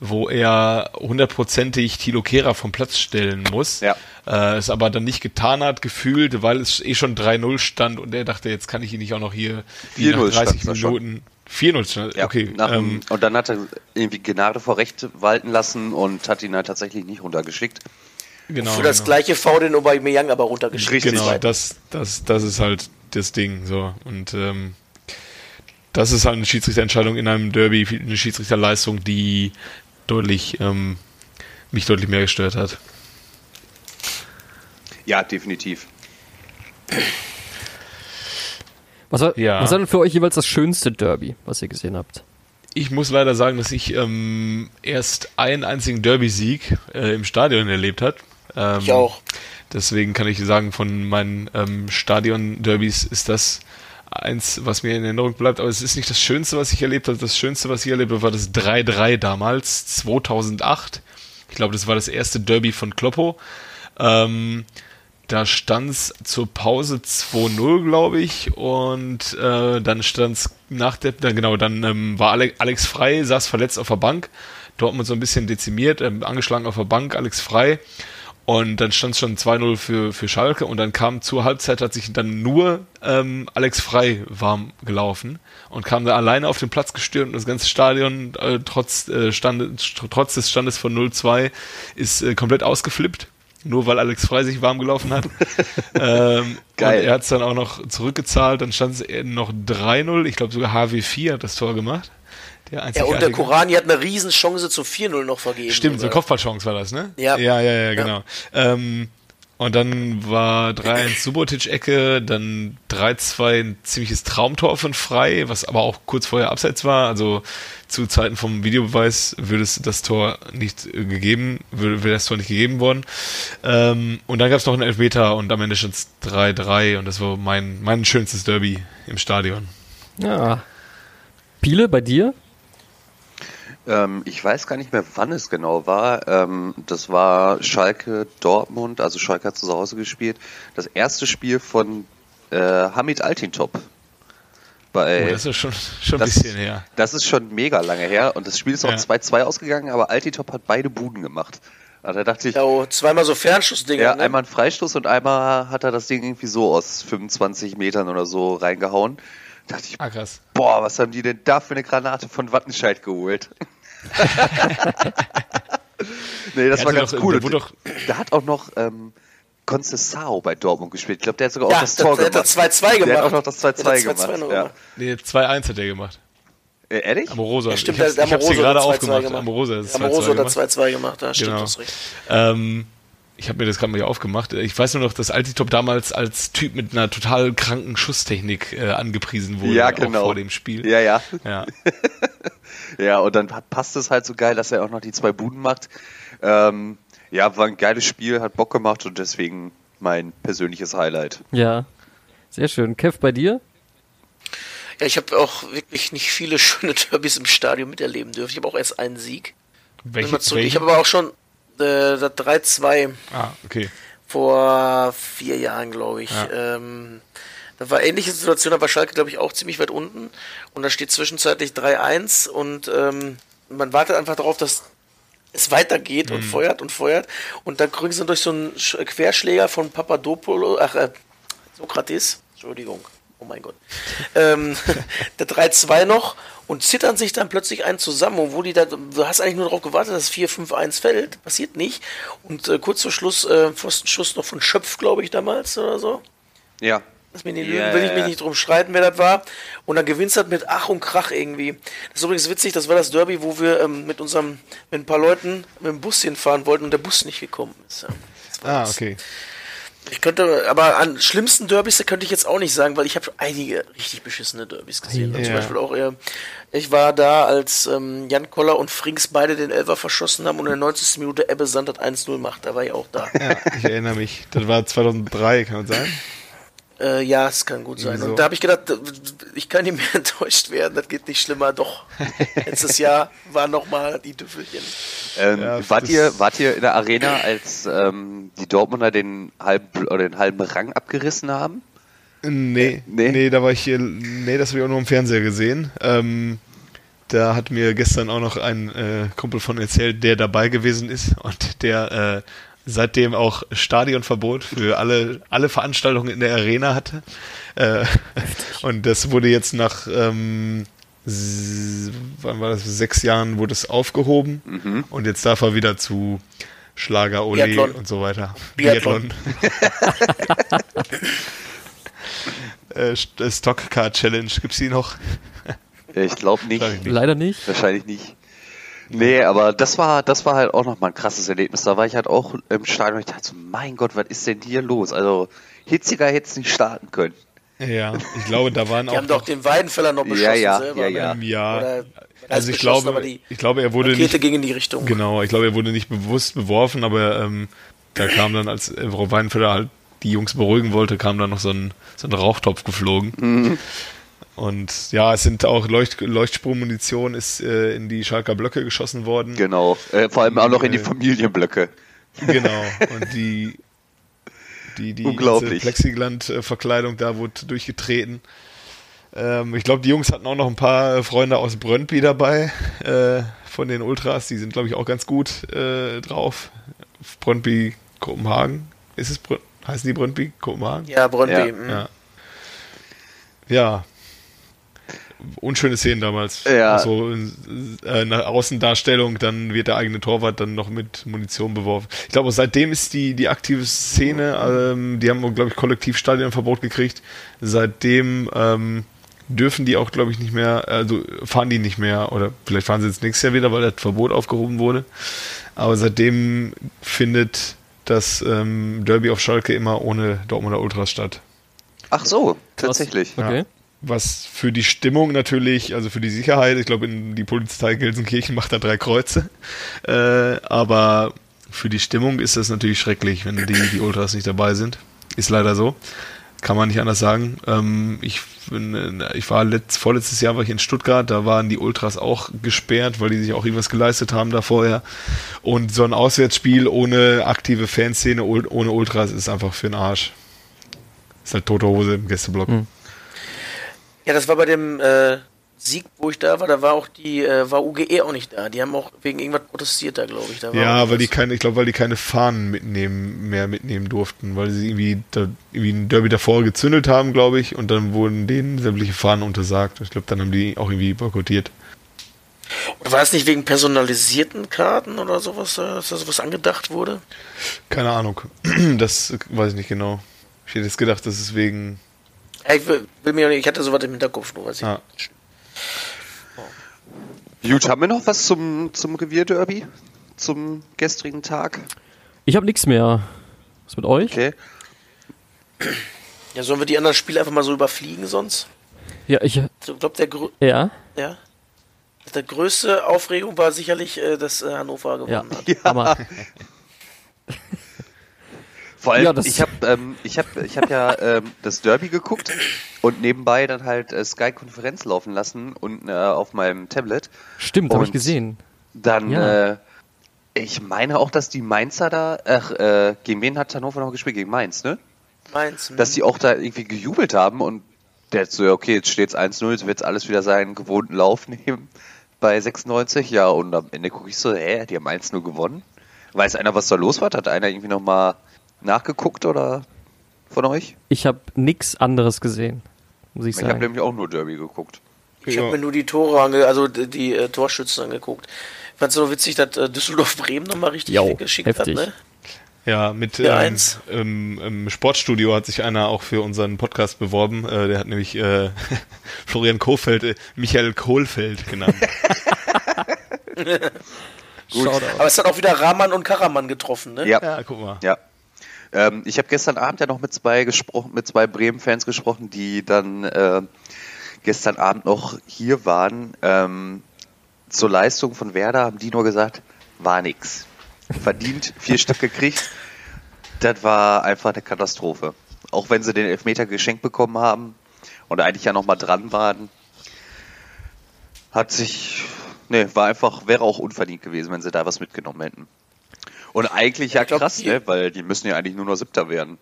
S1: wo er hundertprozentig Tilo Kehrer vom Platz stellen muss.
S3: Ja.
S1: Äh, es aber dann nicht getan hat, gefühlt, weil es eh schon 3-0 stand und er dachte, jetzt kann ich ihn nicht auch noch hier die nach 30 Minuten... 4-0 stand,
S3: Ja,
S1: okay.
S3: nach,
S1: ähm,
S3: und dann hat er irgendwie Gnade vor Recht walten lassen und hat ihn halt tatsächlich nicht runtergeschickt.
S1: Genau,
S2: für das
S1: genau.
S2: gleiche V den Aubameyang aber runtergeschickt.
S1: Genau, das, das, das ist halt das Ding. So. Und ähm, das ist halt eine Schiedsrichterentscheidung in einem Derby, eine Schiedsrichterleistung, die deutlich ähm, mich deutlich mehr gestört hat.
S3: Ja, definitiv.
S4: Was war,
S1: Ja.
S4: was war denn für euch jeweils das schönste Derby, was ihr gesehen habt?
S1: Ich muss leider sagen, dass ich ähm, erst einen einzigen Derby-Sieg äh, im Stadion erlebt hat. Ähm,
S2: Ich auch.
S1: Deswegen kann ich sagen, von meinen ähm, Stadion-Derbys ist das eins, was mir in Erinnerung bleibt. Aber es ist nicht das Schönste, was ich erlebt habe. Das Schönste, was ich erlebt habe, war das 3-3 damals, 2008. Ich glaube, das war das erste Derby von Kloppo. Ähm, da stand es zur Pause 2-0, glaube ich, und äh, dann stand es nach der, dann, genau, dann ähm, war Alex, Alex Frei, saß verletzt auf der Bank, Dortmund so ein bisschen dezimiert, ähm, angeschlagen auf der Bank, Alex Frei, und dann stand es schon 2-0 für, für Schalke und dann kam zur Halbzeit, hat sich dann nur ähm, Alex Frei warm gelaufen und kam da alleine auf den Platz gestürmt und das ganze Stadion, äh, trotz, äh, Stand, trotz des Standes von 0-2, ist äh, komplett ausgeflippt. Nur weil Alex Frei sich warm gelaufen hat. [LAUGHS] ähm,
S3: Geil.
S1: Und er hat es dann auch noch zurückgezahlt. Dann stand es noch 3-0. Ich glaube sogar HW4 hat das Tor gemacht. Der
S2: Ja, und der Korani hat eine Riesenchance zu 4-0 noch vergeben.
S1: Stimmt, so eine
S2: Oder?
S1: Kopfballchance war das, ne?
S2: Ja.
S1: Ja, ja, ja, genau. Ähm, und dann war 3-1 Subotic-Ecke, dann 3-2 ein ziemliches Traumtor von Frei, was aber auch kurz vorher abseits war. Also zu Zeiten vom Videobeweis würde es das Tor nicht äh, gegeben, würde, wäre das Tor nicht gegeben worden. Ähm, und dann gab es noch einen Elfmeter und am Ende stand es 3-3 und das war mein, mein schönstes Derby im Stadion.
S4: Ja. Piele, bei dir?
S3: Ähm, ich weiß gar nicht mehr, wann es genau war. Ähm, das war Schalke Dortmund, also Schalke hat zu Hause gespielt. Das erste Spiel von äh, Hamid Altintop. Bei,
S1: Oh, das ist schon, schon ein
S3: das-
S1: bisschen her.
S3: Das ist schon mega lange her und das Spiel ist auch
S1: Ja.
S3: 2-2 ausgegangen, aber Altintop hat beide Buden gemacht. Also da dachte ich,
S2: Ja, oh, zweimal so Fernschussdinger.
S3: ja,
S2: ne?
S3: einmal einen Freistoß und einmal hat er das Ding irgendwie so aus 25 Metern oder so reingehauen. Da dachte ich,
S1: Ah, krass.
S3: boah, was haben die denn da für eine Granate von Wattenscheid geholt? [LAUGHS] nee, das
S1: Der
S3: war ganz
S1: doch-
S3: cool.
S1: der doch-
S3: da hat auch noch ähm, Concesao bei Dortmund gespielt. Ich glaube, der hat sogar auch
S2: Ja,
S3: das Tor
S2: der hat
S3: gemacht.
S2: das 2-2 gemacht.
S3: Der hat auch noch das 2-2
S2: Der hat
S3: gemacht.
S2: 2-2 noch
S3: ja.
S2: gemacht.
S1: Nee, 2-1 hat er gemacht.
S3: Äh, ehrlich?
S1: Amorosa.
S2: Ja, stimmt,
S1: ich hab's,
S2: der
S1: ich hab's hier
S2: Amoroso
S1: gerade
S2: hat 2-2
S1: aufgemacht.
S2: gemacht.
S1: Amorosa ist
S2: Amoroso
S1: 2-2
S2: hat
S1: gemacht.
S2: 2-2 gemacht, da stimmt
S1: Genau.
S2: das recht.
S1: Ähm, ich habe mir das gerade mal hier aufgemacht. Ich weiß nur noch, dass Altitop damals als Typ mit einer total kranken Schusstechnik äh, angepriesen wurde.
S3: Ja,
S1: auch
S3: genau.
S1: vor dem Spiel.
S3: Ja, ja.
S1: Ja. [LAUGHS]
S3: Ja, und dann passt es halt so geil, dass er auch noch die zwei Buden macht. Ähm, ja, war ein geiles Spiel, hat Bock gemacht und deswegen mein persönliches Highlight.
S4: Ja. Sehr schön. Kev, bei dir?
S2: Ja, ich habe auch wirklich nicht viele [LAUGHS] schöne Derbys im Stadion miterleben dürfen. Ich habe auch erst einen Sieg.
S1: Welche,
S2: zurück. Ich habe aber auch schon äh, das 3-2
S1: Ah, okay.
S2: vor vier Jahren, glaube ich.
S1: Ja.
S2: Ähm, da war ähnliche Situation, da war Schalke, glaube ich, auch ziemlich weit unten. Und da steht zwischenzeitlich 3-1 und ähm, man wartet einfach darauf, dass es weitergeht
S1: Mhm.
S2: und feuert und feuert. Und dann kriegen sie durch so einen Sch- Querschläger von Papadopoulos, ach, äh, Sokrates, Entschuldigung. oh mein Gott, [LAUGHS] ähm, [LAUGHS] der 3-2 noch und zittern sich dann plötzlich einen zusammen, obwohl die da, du hast eigentlich nur darauf gewartet, dass 4-5-1 fällt, passiert nicht. Und äh, kurz vor Schluss, äh, Pfostenschuss noch von Schöpf, glaube ich, damals oder so.
S3: Ja.
S2: Lass mich nicht lügen, will ich mich nicht drum streiten, wer das war. Und dann gewinnst du das mit Ach und Krach irgendwie. Das ist übrigens witzig, das war das Derby, wo wir ähm, mit unserem, mit ein paar Leuten mit dem Bus hinfahren wollten und der Bus nicht gekommen ist. Ja.
S1: Ah,
S2: das.
S1: okay.
S2: Ich könnte, aber an schlimmsten Derbys da könnte ich jetzt auch nicht sagen, weil ich habe einige richtig beschissene Derbys gesehen.
S1: Ja.
S2: Zum Beispiel auch, äh, ich war da, als ähm, Jan Koller und Frings beide den Elfer verschossen haben und in der 90. Minute Ebbe Sand hat 1-0 macht. Da war ich auch da.
S1: Ja, ich erinnere mich. Das war 2003, kann man sagen.
S2: Äh, ja, es kann gut sein.
S1: Wieso?
S2: Und da habe ich gedacht, ich kann nicht mehr [LAUGHS] enttäuscht werden, das geht nicht schlimmer. Doch, [LAUGHS] letztes Jahr war nochmal die Tüffelchen.
S3: Ähm,
S1: Ja,
S3: wart,
S1: das-
S3: ihr, wart ihr in der Arena, als ähm, die Dortmunder den halben, oder den halben Rang abgerissen haben?
S1: Nee,
S3: Nee?
S1: nee, da war ich hier, nee, das habe ich auch nur im Fernseher gesehen. Ähm, da hat mir gestern auch noch ein äh, Kumpel von erzählt, der dabei gewesen ist und der äh, seitdem auch Stadionverbot für alle, alle Veranstaltungen in der Arena hatte. Äh, und das wurde jetzt nach, ähm, wann war das, sechs Jahren wurde es aufgehoben und jetzt darf er wieder zu Schlager, Ole
S2: Biathlon.
S1: und so weiter.
S2: Biathlon. [LAUGHS]
S1: äh, St- Stockcar Challenge, gibt's die noch?
S3: Ich glaube nicht.
S4: Leider nicht.
S3: Wahrscheinlich nicht. Nee, aber das war, das war halt auch nochmal ein krasses Erlebnis. Da war ich halt auch im Stadion und ich dachte so, mein Gott, was ist denn hier los? Also, hitziger hätte es nicht starten können.
S1: Ja, ich glaube, da waren
S2: Die
S1: auch
S2: haben doch den Weidenfeller noch beschossen
S3: Ja, ja,
S2: selber.
S3: ja,
S2: ne?
S3: ja.
S1: im Jahr.
S2: Oder,
S1: also ich glaube,
S2: aber die
S1: ich glaube, er wurde
S2: Rakete
S1: nicht,
S2: ging in die Richtung.
S1: genau, ich glaube, er wurde nicht bewusst beworfen, aber ähm, da kam dann, als Frau Weinfelder halt die Jungs beruhigen wollte, kam dann noch so ein, so ein Rauchtopf geflogen.
S3: Mhm.
S1: Und ja, es sind auch Leucht, Leuchtsprungmunition ist äh, in die Schalker Blöcke geschossen worden.
S3: Genau. Äh, vor allem auch noch in die
S1: Äh,
S3: Familienblöcke.
S1: Genau. [LAUGHS] Und die, die, die. Plexigland-Verkleidung da wurde durchgetreten. Ähm, ich glaube, die Jungs hatten auch noch ein paar Freunde aus Brøndby dabei, äh, von den Ultras. Die sind, glaube ich, auch ganz gut äh, drauf. Brøndby, Kopenhagen. Ist es Brøn heißen die Brøndby, Kopenhagen?
S2: Ja, Brøndby.
S3: Ja.
S2: mhm.
S1: Ja. Ja. Unschöne Szenen damals.
S3: Ja.
S1: So äh, eine Außendarstellung, dann wird der eigene Torwart dann noch mit Munition beworfen. Ich glaube, seitdem ist die, die aktive Szene, ähm, die haben, glaube ich, kollektiv Stadionverbot gekriegt. Seitdem ähm, dürfen die auch, glaube ich, nicht mehr, also fahren die nicht mehr, oder vielleicht fahren sie jetzt nächstes Jahr wieder, weil das Verbot aufgehoben wurde. Aber seitdem findet das ähm, Derby auf Schalke immer ohne Dortmunder Ultras statt.
S3: Ach so, tatsächlich.
S4: Okay.
S1: Was für die Stimmung natürlich, also für die Sicherheit, ich glaube, die Polizei Gelsenkirchen macht da drei Kreuze. Äh, aber für die Stimmung ist das natürlich schrecklich, wenn die, die Ultras nicht dabei sind. Ist leider so. Kann man nicht anders sagen. Ähm, ich, bin, äh, ich war letzt, vorletztes Jahr war ich in Stuttgart, da waren die Ultras auch gesperrt, weil die sich auch irgendwas geleistet haben da vorher. Und so ein Auswärtsspiel ohne aktive Fanszene, ohne Ultras ist einfach für den Arsch. Ist halt tote Hose im Gästeblock.
S4: Hm.
S2: Ja, das war bei dem äh, Sieg, wo ich da war, da war auch die, äh, war UGE auch nicht da. Die haben auch wegen irgendwas protestiert da, glaube ich. Da war
S1: Ja, weil die keine, ich glaube, weil die keine Fahnen mitnehmen, mehr mitnehmen durften, weil sie irgendwie, da, irgendwie ein Derby davor gezündelt haben, glaube ich, und dann wurden denen sämtliche Fahnen untersagt. Ich glaube, dann haben die auch irgendwie boykottiert.
S2: Oder war das nicht wegen personalisierten Karten oder sowas, äh, dass da sowas angedacht wurde?
S1: Keine Ahnung. [CLEARS THROAT] Das weiß ich nicht genau. Ich hätte jetzt gedacht, das ist wegen.
S2: Ja, ich will, will mir nicht, ich hatte sowas im Hinterkopf, nur weiß ich
S1: Ah.
S3: Gut, haben wir noch was zum, zum Revierderby? Zum gestrigen Tag?
S4: Ich habe nichts mehr. Was mit euch?
S3: Okay.
S2: Ja, sollen wir die anderen Spiele einfach mal so überfliegen sonst?
S4: Ja, ich.
S2: Ich glaube, der, grö-
S4: Ja.
S2: ja, der größte Aufregung war sicherlich, äh, dass äh, Hannover
S4: Ja.
S2: gewonnen hat. [LAUGHS]
S4: Hammer. [LAUGHS]
S3: Vor allem,
S4: Ja, das-
S3: ich habe ähm, ich hab, ich hab ja ähm, das Derby geguckt und nebenbei dann halt äh, Sky-Konferenz laufen lassen und äh, auf meinem Tablet.
S4: Stimmt, habe ich gesehen.
S3: Dann,
S4: Ja.
S3: äh, ich meine auch, dass die Mainzer da, ach, äh, gegen wen hat Hannover noch gespielt? Gegen Mainz, ne?
S2: Mainz.
S3: Dass die auch da irgendwie gejubelt haben und der hat so, ja, okay, jetzt steht's 1-0, jetzt wird's alles wieder seinen gewohnten Lauf [LAUGHS] nehmen bei 96, ja, und am Ende gucke ich so, hä, die haben 1-0 gewonnen? Weiß einer, was da los war? Hat einer irgendwie nochmal nachgeguckt oder von euch?
S4: Ich habe nichts anderes gesehen. muss ich
S3: Ich habe
S4: sagen.
S3: nämlich auch nur Derby geguckt.
S2: Ich
S1: Ja.
S2: habe mir nur die Tore ange also die, die äh, Torschützen angeguckt. Ich fand's so witzig, dass äh, Düsseldorf-Bremen nochmal richtig
S4: Jo,
S2: geschickt
S4: heftig.
S2: hat, ne?
S1: Ja, mit
S2: Ja,
S1: ähm,
S2: eins.
S1: im, im Sportstudio hat sich einer auch für unseren Podcast beworben. Äh, der hat nämlich äh, [LAUGHS] Florian Kohfeldt, äh, Michael Kohlfeld genannt. [LAUGHS]
S4: Shoutout.
S2: Aber es hat auch wieder Rahman und Karaman getroffen, ne?
S3: Ja,
S1: ja, guck mal.
S3: ja. Ähm, ich habe gestern Abend ja noch mit zwei gesprochen, mit zwei Bremen-Fans gesprochen, die dann äh, gestern Abend noch hier waren. Ähm, zur Leistung von Werder haben die nur gesagt, war nix. Verdient, vier Stück gekriegt. Das war einfach eine Katastrophe. Auch wenn sie den Elfmeter geschenkt bekommen haben und eigentlich ja nochmal dran waren, hat sich, ne, war einfach, wäre auch unverdient gewesen, wenn sie da was mitgenommen hätten. Und eigentlich ja
S2: Ich glaub,
S3: krass, ne, weil die müssen ja eigentlich nur noch Siebter werden.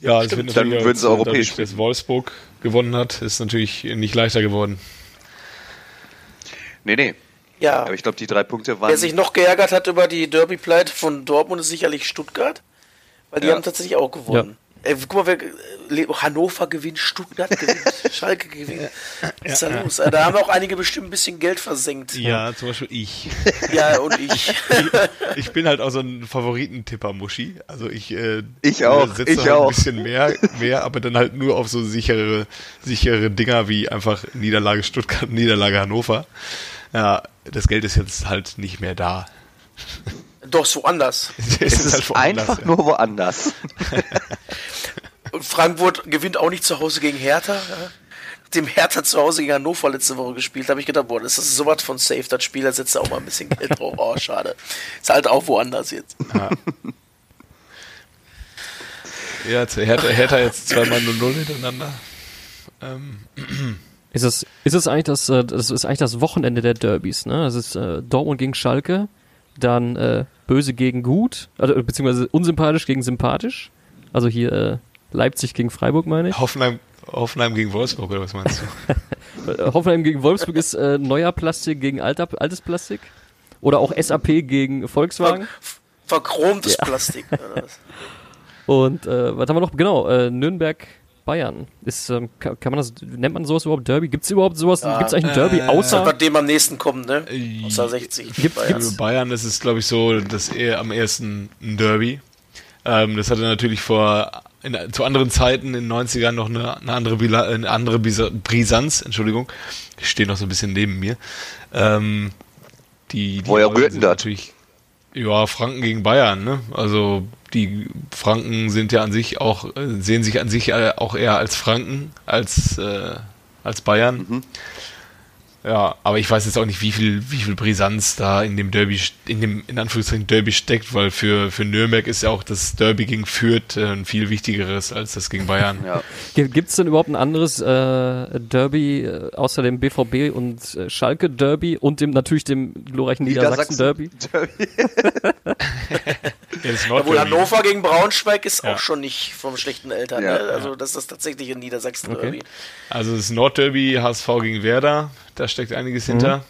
S1: Ja, das
S3: Stimmt,
S1: wird
S3: dann würden
S1: jetzt,
S3: sie
S1: äh,
S3: europäisch
S1: dadurch, dass Wolfsburg gewonnen hat, ist natürlich nicht leichter geworden.
S3: Nee, nee.
S2: Ja.
S3: Aber ich glaube, die drei Punkte waren.
S2: Wer sich noch geärgert hat über die Derby-Pleite von Dortmund, ist sicherlich Stuttgart. Weil die
S3: Ja.
S2: haben tatsächlich auch gewonnen. Ey, guck mal, wer, äh, Hannover gewinnt, Stuttgart gewinnt, [LAUGHS] Schalke gewinnt. Was ist da los? Äh, Da haben auch einige bestimmt ein bisschen Geld versenkt.
S1: Ja, zum Beispiel ich. [LAUGHS]
S2: Ja, und ich.
S1: Ich bin halt auch so ein Favoritentipper-Muschi. Also ich, äh,
S3: Ich auch,
S1: setze
S3: ich
S1: halt
S3: auch.
S1: ein bisschen mehr, mehr, aber dann halt nur auf so sichere, sichere Dinger wie einfach Niederlage Stuttgart, Niederlage Hannover. Ja, das Geld ist jetzt halt nicht mehr da.
S2: Doch, so anders. [LAUGHS]
S3: es ist
S1: halt woanders,
S3: einfach
S1: ja.
S3: nur woanders.
S2: Und [LAUGHS] Frankfurt gewinnt auch nicht zu Hause gegen Hertha. Ja. Dem Hertha zu Hause gegen Hannover letzte Woche gespielt, habe ich gedacht, boah, das ist sowas von safe, das Spiel, da setzt er auch mal ein bisschen Geld drauf. Oh, schade. Ist halt auch woanders jetzt.
S1: Ja, jetzt Hertha, Hertha jetzt zweimal 0-0 hintereinander. Ähm,
S4: Ist es, ist es eigentlich das, äh, das ist eigentlich das Wochenende der Derbys, ne? Das ist äh, Dortmund gegen Schalke, dann äh, böse gegen gut, also, beziehungsweise unsympathisch gegen sympathisch. Also hier äh, Leipzig gegen Freiburg, meine ich.
S1: Hoffenheim, Hoffenheim gegen Wolfsburg, oder was meinst du? [LAUGHS]
S4: Hoffenheim gegen Wolfsburg ist äh, neuer Plastik gegen alter, altes Plastik. Oder auch SAP gegen Volkswagen.
S2: Ver verchromtes Plastik. oder was? [LAUGHS]
S4: Und äh, was haben wir noch? Genau, äh, Nürnberg Bayern. Ist, ähm, kann, kann man das, nennt man sowas überhaupt Derby? Gibt es überhaupt sowas?
S2: Ja.
S4: Gibt es eigentlich ein Derby
S1: Äh,
S4: außer?
S2: wird dem am nächsten kommen, ne?
S1: Äh,
S2: Außer 60.
S4: Gibt-
S2: Bayern.
S1: Für Bayern ist es, glaube ich, so, dass er am ersten ein Derby. Ähm, das hatte natürlich vor in, zu anderen Zeiten in den 90ern noch eine, eine andere, Bila, eine andere Bisa- Brisanz, Entschuldigung. Ich stehe noch so ein bisschen neben mir. Ähm, die, die
S3: Woher rührt denn das?
S1: natürlich ja, Franken gegen Bayern, ne? Also die Franken sind ja an sich auch, äh, sehen sich an sich äh, auch eher als Franken als, äh, als Bayern.
S3: Mhm.
S1: Ja, aber ich weiß jetzt auch nicht, wie viel, wie viel Brisanz da in dem Derby, in dem, in Anführungszeichen Derby steckt, weil für, für Nürnberg ist ja auch das Derby gegen Fürth äh, ein viel wichtigeres als das gegen Bayern.
S3: Ja.
S4: Gibt es denn überhaupt ein anderes äh, Derby außer dem BVB und äh, Schalke Derby und dem natürlich dem glorreichen Niedersachsen Derby?
S3: Derby. [LAUGHS]
S1: Ja,
S2: Obwohl. Hannover gegen Braunschweig ist
S1: Ja.
S2: auch schon nicht vom schlechten Eltern.
S3: Ja,
S2: ne? Also das ist tatsächlich in Niedersachsen
S4: Okay.
S2: Derby.
S1: Also das Nordderby, HSV gegen Werder, da steckt einiges
S3: Mhm.
S1: hinter.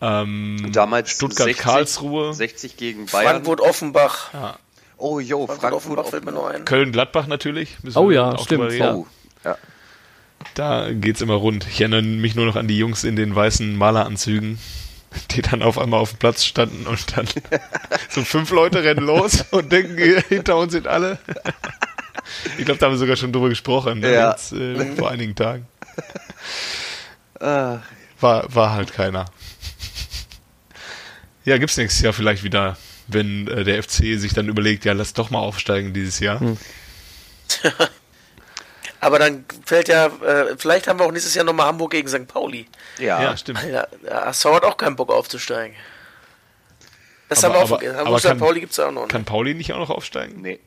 S1: Ähm,
S3: Damals
S1: Stuttgart-Karlsruhe,
S3: 60 gegen Bayern.
S2: Frankfurt Offenbach.
S3: Oh, jo,
S2: Frankfurt,
S3: Frankfurt.
S2: Offenbach fällt mir nur ein.
S1: Köln-Gladbach natürlich. müssen
S4: Oh ja,
S1: auch
S4: stimmt.
S3: Oh, ja.
S1: Da geht's immer rund. Ich erinnere mich nur noch an die Jungs in den weißen Maleranzügen, [LAUGHS] die dann auf einmal auf dem Platz standen und dann [LAUGHS] so fünf Leute rennen los und denken, hinter uns sind alle. Ich glaube, da haben wir sogar schon drüber gesprochen, ne?
S3: Ja.
S1: Jetzt, äh, vor einigen Tagen. War, war halt keiner. Ja, gibt's nächstes Jahr vielleicht wieder, wenn äh, der FC sich dann überlegt, ja, lass doch mal aufsteigen dieses Jahr. [LAUGHS]
S2: Aber dann fällt ja, äh, vielleicht haben wir auch nächstes Jahr nochmal Hamburg gegen St. Pauli.
S3: ja.
S1: Ja, stimmt.
S2: Ja, der HSV hat auch keinen Bock aufzusteigen. Das
S1: Aber-
S2: haben wir auch
S1: aber-
S2: vergessen.
S1: aber
S2: Hamburg St. Pauli gibt's ja auch noch. Ne?
S1: Kann Pauli nicht auch noch aufsteigen?
S3: Nee.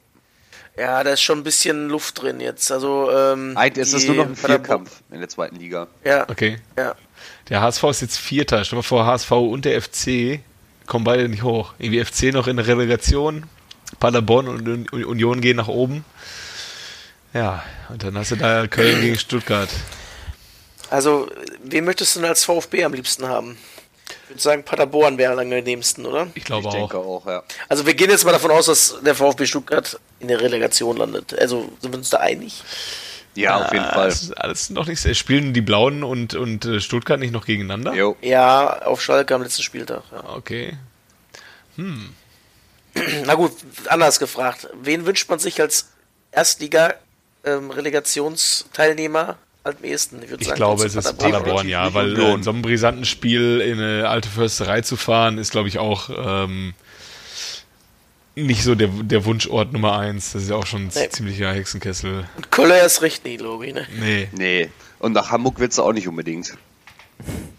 S2: Ja, da ist schon ein bisschen Luft drin jetzt. Also, ähm,
S3: Eigentlich ist es nur noch ein Vierkampf in der zweiten Liga.
S2: Ja,
S1: Okay.
S2: ja.
S1: Der HSV ist jetzt Vierter. Stell dir mal vor, HSV und der FC kommen beide nicht hoch. Irgendwie FC noch in der Relegation. Paderborn und Un- Union gehen nach oben. Ja, und dann hast du da Köln gegen Stuttgart.
S2: Also, wen möchtest du denn als VfB am liebsten haben? Ich würde sagen, Paderborn wäre am angenehmsten, oder?
S1: Ich glaube
S3: ich
S1: auch.
S3: denke auch, ja.
S2: Also, wir gehen jetzt mal davon aus, dass der VfB Stuttgart in der Relegation landet. Also, sind wir uns da einig?
S3: Ja, auf jeden
S1: Ah,
S3: Fall.
S1: das ist alles noch nicht sehr. Spielen die Blauen und, und äh, Stuttgart nicht noch gegeneinander?
S3: Jo.
S2: Ja, auf Schalke am letzten Spieltag. Ja.
S1: Okay. [CLEARS THROAT]
S2: Na gut, anders gefragt. Wen wünscht man sich als Erstliga-Relegationsteilnehmer am ehesten? würd
S1: Ich
S2: sagen,
S1: glaube, es ist
S2: Paderborn.
S1: Paderborn, ja, weil äh, so einem brisanten Spiel in eine alte Försterei zu fahren, ist, glaube ich, auch ähm, nicht so der, der Wunschort Nummer eins. Das ist ja auch schon ein
S2: Nee.
S1: ziemlicher Hexenkessel.
S2: Und Köller erst recht nie, Logi, ne?
S1: Nee.
S3: Nee. Und nach Hamburg willst du auch nicht unbedingt.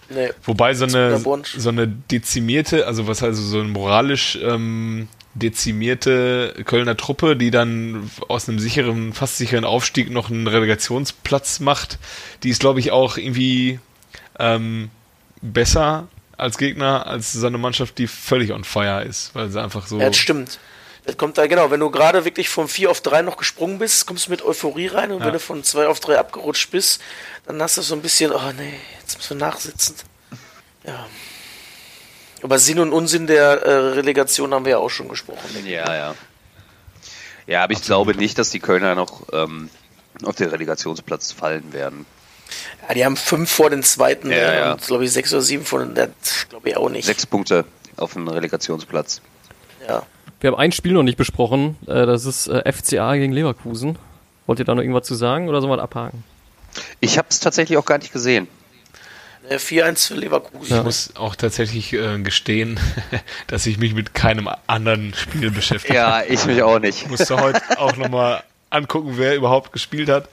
S2: Nee.
S1: Wobei so eine, so eine dezimierte, also was also so eine moralisch ähm, dezimierte Kölner Truppe, die dann aus einem sicheren, fast sicheren Aufstieg noch einen Relegationsplatz macht, die ist, glaube ich, auch irgendwie ähm, besser als Gegner als so eine Mannschaft, die völlig on fire ist, weil sie einfach so.
S2: Ja, das stimmt. Das kommt da, genau, wenn du gerade wirklich von 4 auf 3 noch gesprungen bist, kommst du mit Euphorie rein und
S1: Ja.
S2: wenn du von 2 auf 3 abgerutscht bist, dann hast du so ein bisschen, oh nee, jetzt müssen wir nachsitzen. Ja. Über Sinn und Unsinn der äh, Relegation haben wir ja auch schon gesprochen.
S3: Ja, ja. Ja, aber ich glaube nicht, dass die Kölner noch ähm, auf den Relegationsplatz fallen werden.
S2: Ja, die haben 5 vor den zweiten
S3: Ja,
S2: ne,
S3: ja.
S2: und glaube ich 6 oder 7 vor den, das glaube ich auch nicht.
S3: Sechs Punkte auf den Relegationsplatz.
S2: Ja.
S4: Wir haben ein Spiel noch nicht besprochen. Äh, das ist äh, FCA gegen Leverkusen. Wollt ihr da noch irgendwas zu sagen oder sollen wir abhaken?
S3: Ich habe es tatsächlich auch gar nicht gesehen.
S2: Äh, 4-1 für Leverkusen.
S1: Ich muss auch tatsächlich äh, gestehen, [LAUGHS] dass ich mich mit keinem anderen Spiel beschäftige.
S3: Ja, ich mich auch nicht.
S1: Ich musste heute auch nochmal angucken, wer überhaupt gespielt hat.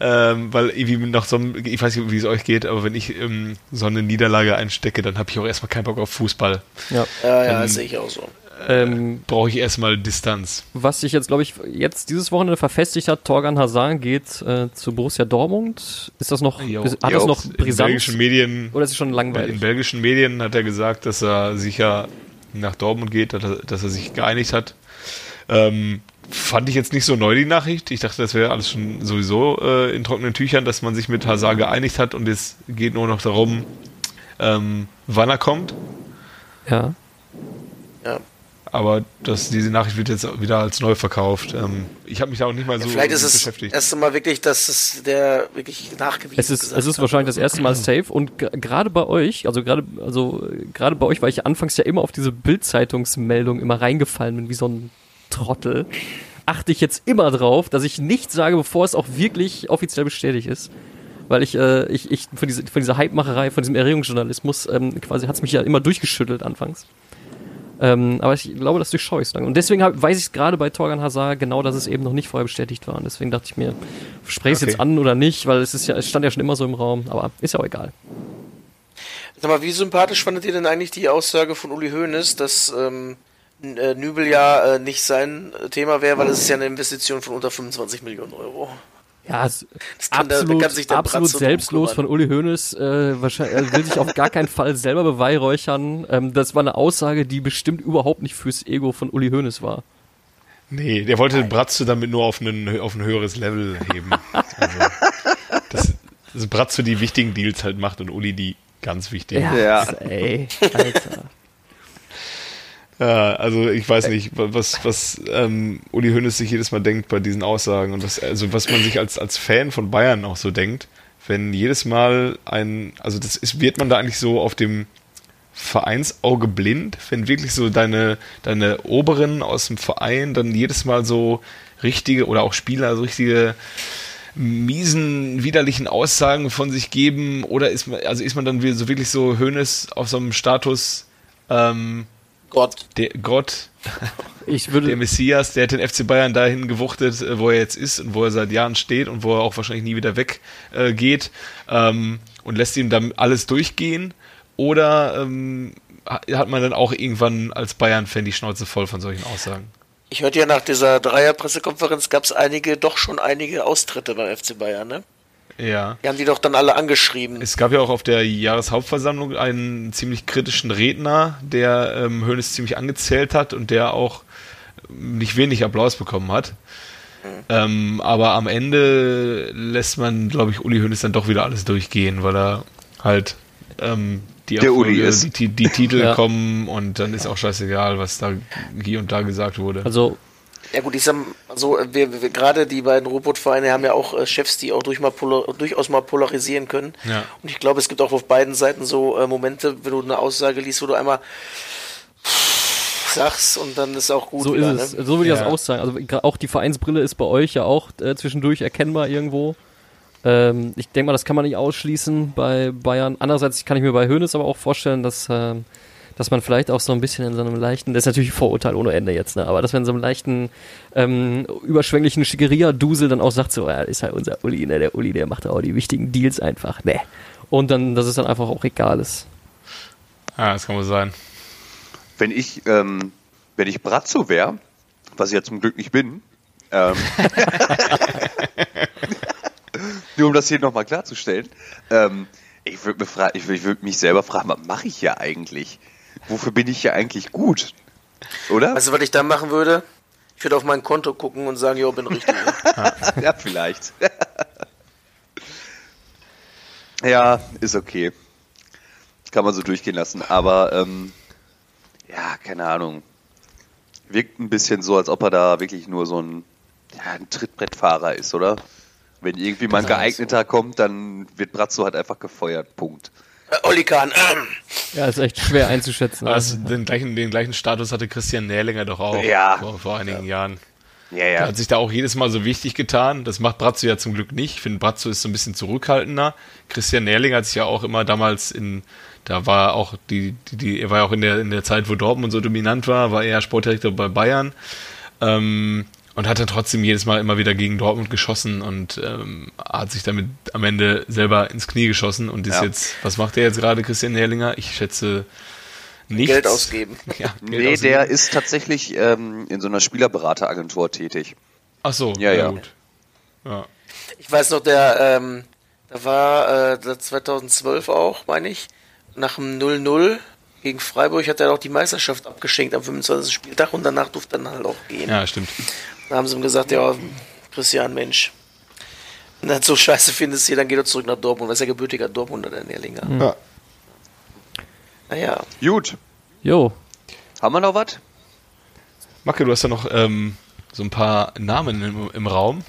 S1: Ähm, weil irgendwie nach so einem, ich weiß nicht, wie es euch geht, aber wenn ich ähm, so eine Niederlage einstecke, dann habe ich auch erstmal keinen Bock auf Fußball.
S4: Ja.
S2: Ja, ja,
S1: Ähm,
S2: das sehe ich auch so.
S4: Ähm,
S1: Brauche ich erstmal Distanz.
S4: was sich jetzt, glaube ich, jetzt dieses Wochenende verfestigt hat, Torgan Hazard geht äh, zu Borussia Dortmund. Ist das noch,
S1: Jo.
S4: hat
S3: Jo.
S4: das noch
S1: In
S4: Brisanz?
S1: belgischen Medien,
S4: Oder ist es schon
S1: in
S4: langweilig?
S1: belgischen Medien hat er gesagt, dass er sicher nach Dortmund geht, dass er, dass er sich geeinigt hat. Ähm, fand ich jetzt nicht so neu, die Nachricht. Ich dachte, das wäre alles schon sowieso äh, in trockenen Tüchern, dass man sich mit Hazard geeinigt hat und es geht nur noch darum, ähm, wann er kommt.
S4: Ja.
S2: Ja.
S1: Aber das, diese Nachricht wird jetzt wieder als neu verkauft. Ähm, ich habe mich da auch nicht mal so
S2: Vielleicht ist es das
S1: beschäftigt.
S2: erste Mal wirklich, dass es der wirklich nachgewiesen
S4: Es ist, es ist
S2: hat.
S4: wahrscheinlich das erste Mal safe und gerade bei euch, also gerade also gerade bei euch, weil ich anfangs ja immer auf diese Bild-Zeitungsmeldung immer reingefallen bin, wie so ein Trottel, achte ich jetzt immer drauf, dass ich nichts sage, bevor es auch wirklich offiziell bestätigt ist. Weil ich, äh, ich, ich von, diese, von dieser Hype-Macherei, von diesem Erregungsjournalismus, ähm, quasi hat's mich ja immer durchgeschüttelt anfangs. Ähm, aber ich glaube, das durchschaue ich so lange. Und deswegen hab, weiß ich gerade bei Torgan Hazard genau, dass es eben noch nicht vorher bestätigt war. Und deswegen dachte ich mir, spreche ich es
S1: Okay.
S4: jetzt an oder nicht, weil es ist ja, es stand ja schon immer so im Raum, aber ist ja auch egal.
S2: Sag mal, wie sympathisch fandet ihr denn eigentlich die Aussage von Uli Hoeneß, dass ähm, äh, Nübel ja äh, nicht sein Thema wäre, weil es ist ja eine Investition von unter 25 Millionen Euro.
S4: Ja, es,
S2: Das kann
S4: absolut,
S2: da kann sich der
S4: absolut selbstlos von. Uli Hoeneß. Äh, wahrscheinlich, er will sich auf gar keinen Fall selber beweihräuchern. Ähm, das war eine Aussage, die bestimmt überhaupt nicht fürs Ego von Uli Hoeneß war.
S1: Nee, der wollte Bratzo damit nur auf, einen, auf ein höheres Level heben. also, dass, dass Bratzo die wichtigen Deals halt macht und Uli die ganz wichtigen.
S3: Ja.
S4: Ey, Alter.
S1: Ja, also ich weiß nicht, was, was ähm, Uli Hoeneß sich jedes Mal denkt bei diesen Aussagen und was, also was man sich als, als Fan von Bayern auch so denkt, wenn jedes Mal ein, also das ist, wird man da eigentlich so auf dem Vereinsauge blind, wenn wirklich so deine, deine Oberen aus dem Verein dann jedes Mal so richtige oder auch Spieler so richtige miesen, widerlichen Aussagen von sich geben oder ist man, also ist man dann so wirklich so Hoeneß auf so einem Status, ähm,
S2: Gott.
S1: der Gott,
S4: Ich würde,
S1: der Messias, der hat den FC Bayern dahin gewuchtet, äh, wo er jetzt ist und wo er seit Jahren steht und wo er auch wahrscheinlich nie wieder weggeht äh, geht, ähm, und lässt ihm dann alles durchgehen. Oder ähm, ha- hat man dann auch irgendwann als Bayern-Fan die Schnauze voll von solchen Aussagen?
S2: Ich hörte ja nach dieser Dreier-Pressekonferenz gab es einige, doch schon einige Austritte beim FC Bayern, ne?
S1: Ja.
S2: Die haben die doch dann alle angeschrieben.
S1: Es gab ja auch auf der Jahreshauptversammlung einen ziemlich kritischen Redner, der ähm, Hoeneß ziemlich angezählt hat und der auch nicht wenig Applaus bekommen hat. Ähm, aber am Ende lässt man, glaube ich, Uli Hoeneß dann doch wieder alles durchgehen, weil er halt ähm, die
S3: Der Uli
S1: Erfolge,
S3: ist.
S1: die, die, die Titel [LAUGHS]
S4: Ja.
S1: kommen und dann ist auch scheißegal, was da hier und da gesagt wurde.
S4: also
S2: Ja gut, ich sag mal so, wir, wir, gerade die beiden Robotvereine haben ja auch äh, Chefs, die auch durch mal polar, durchaus mal polarisieren können.
S1: Ja.
S2: Und ich glaube, es gibt auch auf beiden Seiten so äh, Momente, wenn du eine Aussage liest, wo du einmal sagst und dann ist auch gut.
S4: So
S2: wieder,
S4: ist es.
S2: Ne?
S4: So würde ich
S1: Ja.
S4: das auch sagen. Also auch die Vereinsbrille ist bei euch ja auch äh, zwischendurch erkennbar irgendwo. Ähm, ich denke mal, das kann man nicht ausschließen bei Bayern. Andererseits kann ich mir bei Hoeneß aber auch vorstellen, dass, ähm, dass man vielleicht auch so ein bisschen in so einem leichten, das ist natürlich ein Vorurteil ohne Ende jetzt, ne? aber dass man in so einem leichten, ähm, überschwänglichen Schickeria-Dusel dann auch sagt, so, ja, ist halt unser Uli, ne? der Uli, der macht auch die wichtigen Deals einfach, ne. Und dann, dass es dann einfach auch egal ist.
S1: Ja, das kann wohl sein.
S3: Wenn ich, ähm, wenn ich Brazzo wäre, was ich ja zum Glück nicht bin, ähm, [LAUGHS] [LAUGHS] nur um das hier nochmal klarzustellen, ähm, ich würde würd mich selber fragen, was mache ich hier eigentlich? Wofür bin ich hier eigentlich gut? Oder?
S2: Weißt du, was ich dann machen würde? Ich würde auf mein Konto gucken und sagen, jo, bin richtig. [LAUGHS]
S3: ja, vielleicht. [LAUGHS] ja, ist okay. Kann man so durchgehen lassen. Aber ähm, ja, keine Ahnung. Wirkt ein bisschen so, als ob er da wirklich nur so ein, ja, ein Trittbrettfahrer ist, oder? Wenn irgendwie mal ein
S1: Genau
S3: geeigneter kommt, dann wird Brazzo halt einfach gefeuert. Punkt.
S2: Äh, Olli Kahn.
S4: Ja, ist echt schwer einzuschätzen.
S1: Es- [LAUGHS] den, gleichen, den gleichen Status hatte Christian Nählinger doch auch
S3: Ja.
S1: vor, vor einigen Jahren.
S3: Ja,
S1: Er
S3: ja.
S1: hat sich da auch jedes Mal so wichtig getan. Das macht Brazzo ja zum Glück nicht. Ich finde, Brazzo ist so ein bisschen zurückhaltender. Christian Nährling hat sich ja auch immer damals in, da war auch die, die, die er war ja auch in der, in der Zeit, wo Dortmund so dominant war, war er Sportdirektor bei Bayern. Ähm, und hat dann trotzdem jedes Mal immer wieder gegen Dortmund geschossen und ähm, hat sich damit am Ende selber ins Knie geschossen und ist
S3: Ja.
S1: jetzt, was macht der jetzt gerade, Christian Nährlinger? Ich schätze nichts.
S2: Geld ausgeben. [LAUGHS]
S1: Ja, Geld
S3: Nee,
S1: ausgeben.
S3: der ist tatsächlich ähm, in so einer Spielerberateragentur tätig.
S1: Ach so,
S3: Ja, ja.
S1: gut. Ja.
S2: Ich weiß noch, der, ähm, da war äh, der 2012 auch, meine ich, nach dem 0-0 gegen Freiburg hat er auch die Meisterschaft abgeschenkt am 25. Spieltag und danach durfte er dann halt auch gehen.
S1: ja, stimmt.
S2: Da haben sie ihm gesagt, ja, Christian, Mensch, wenn du das so scheiße findest hier, dann geh doch zurück nach Dortmund. Das ist ja gebürtiger Dortmunder, der Nährlinger.
S1: Ja.
S2: Naja,
S3: Gut.
S4: Jo,
S3: Haben wir noch was?
S1: Macke, du hast ja noch ähm, so ein paar Namen im, im Raum.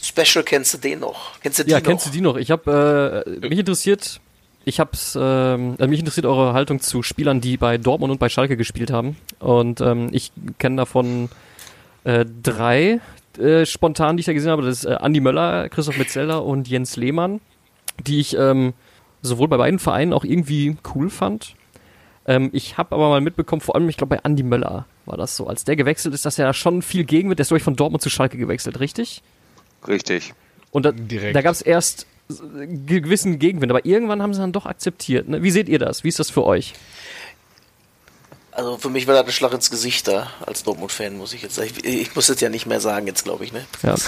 S2: Special kennst du den noch? Kennst du die
S4: Ja,
S2: noch?
S4: kennst du die noch? Ich habe äh, mich interessiert, ich hab's, ähm, äh, mich interessiert eure Haltung zu Spielern, die bei Dortmund und bei Schalke gespielt haben. Und ähm, ich kenne davon äh, drei äh, spontan, die ich da gesehen habe. Das ist äh, Andi Möller, Christoph Metzeler und Jens Lehmann, die ich ähm, sowohl bei beiden Vereinen auch irgendwie cool fand. Ähm, ich habe aber mal mitbekommen, vor allem, ich glaube, bei Andi Möller war das so. Als der gewechselt ist, dass er da schon viel gegen wird. Der ist, glaube ich, von Dortmund zu Schalke gewechselt, richtig?
S3: Richtig.
S4: Und da,
S1: Direkt.
S4: da gab es erst äh, gewissen Gegenwind, aber irgendwann haben sie dann doch akzeptiert. Ne? Wie seht ihr das? Wie ist das für euch?
S2: Also für mich war das ein Schlag ins Gesicht da, als Dortmund-Fan, muss ich jetzt sagen. Ich, ich muss das ja nicht mehr sagen jetzt, glaube ich, ne?
S4: Ja. [LAUGHS]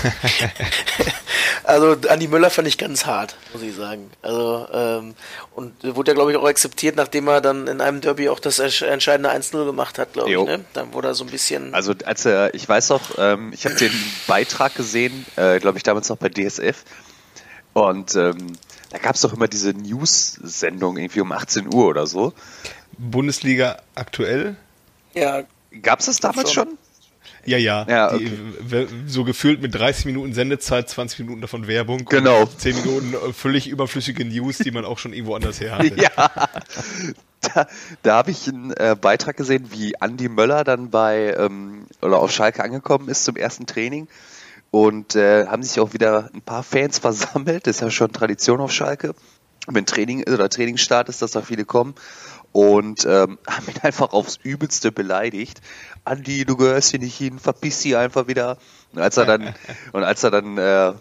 S2: Also Andi Möller fand ich ganz hart, muss ich sagen. Also ähm, und wurde ja glaube ich auch akzeptiert, nachdem er dann in einem Derby auch das entsch- entscheidende 1-0 gemacht hat, glaube ich. Ne? Dann wurde er so ein bisschen.
S3: Also als er, ich weiß noch, ähm, ich habe den Beitrag gesehen, äh, glaube ich damals noch bei DSF. Und ähm, da gab es doch immer diese News-Sendung irgendwie um 18 Uhr oder so.
S1: Bundesliga aktuell?
S2: ja,
S3: Gab es das damals
S2: Schon.
S3: schon?
S1: Ja, ja.
S3: Ja,
S1: Die, w- so gefühlt mit 30 Minuten Sendezeit, 20 Minuten davon Werbung.
S3: Genau.
S1: Und 10 Minuten äh, völlig überflüssige News, die man auch schon irgendwo anders her hatte. [LAUGHS]
S3: Ja. Da, da habe ich einen äh, Beitrag gesehen, wie Andi Möller dann bei ähm, oder auf Schalke angekommen ist zum ersten Training. Und äh, haben sich auch wieder ein paar Fans versammelt. Das ist ja schon Tradition auf Schalke. Wenn Training oder Trainingsstart ist, dass da viele kommen. Und ähm, [LAUGHS] haben ihn einfach aufs Übelste beleidigt. Andi, du gehörst hier nicht hin, verpiss sie einfach wieder. Und als er dann, [LAUGHS] und als er dann äh,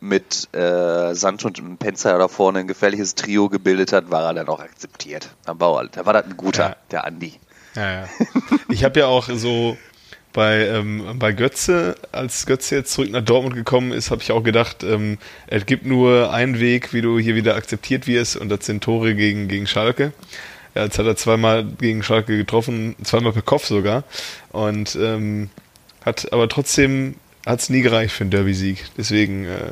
S3: mit äh, Sand und Penzer da vorne ein gefährliches Trio gebildet hat, war er dann auch akzeptiert. Am Bauer. Da war das ein guter,
S1: Ja.
S3: der Andi.
S1: Ja, ja. [LAUGHS] Ich habe ja auch so bei, ähm, bei Götze, als Götze jetzt zurück nach Dortmund gekommen ist, habe ich auch gedacht, ähm, es gibt nur einen Weg, wie du hier wieder akzeptiert wirst und das sind Tore gegen, gegen Schalke. Ja, jetzt hat er zweimal gegen Schalke getroffen, zweimal per Kopf sogar und ähm, hat aber trotzdem hat es nie gereicht für einen Derby-Sieg. Deswegen äh,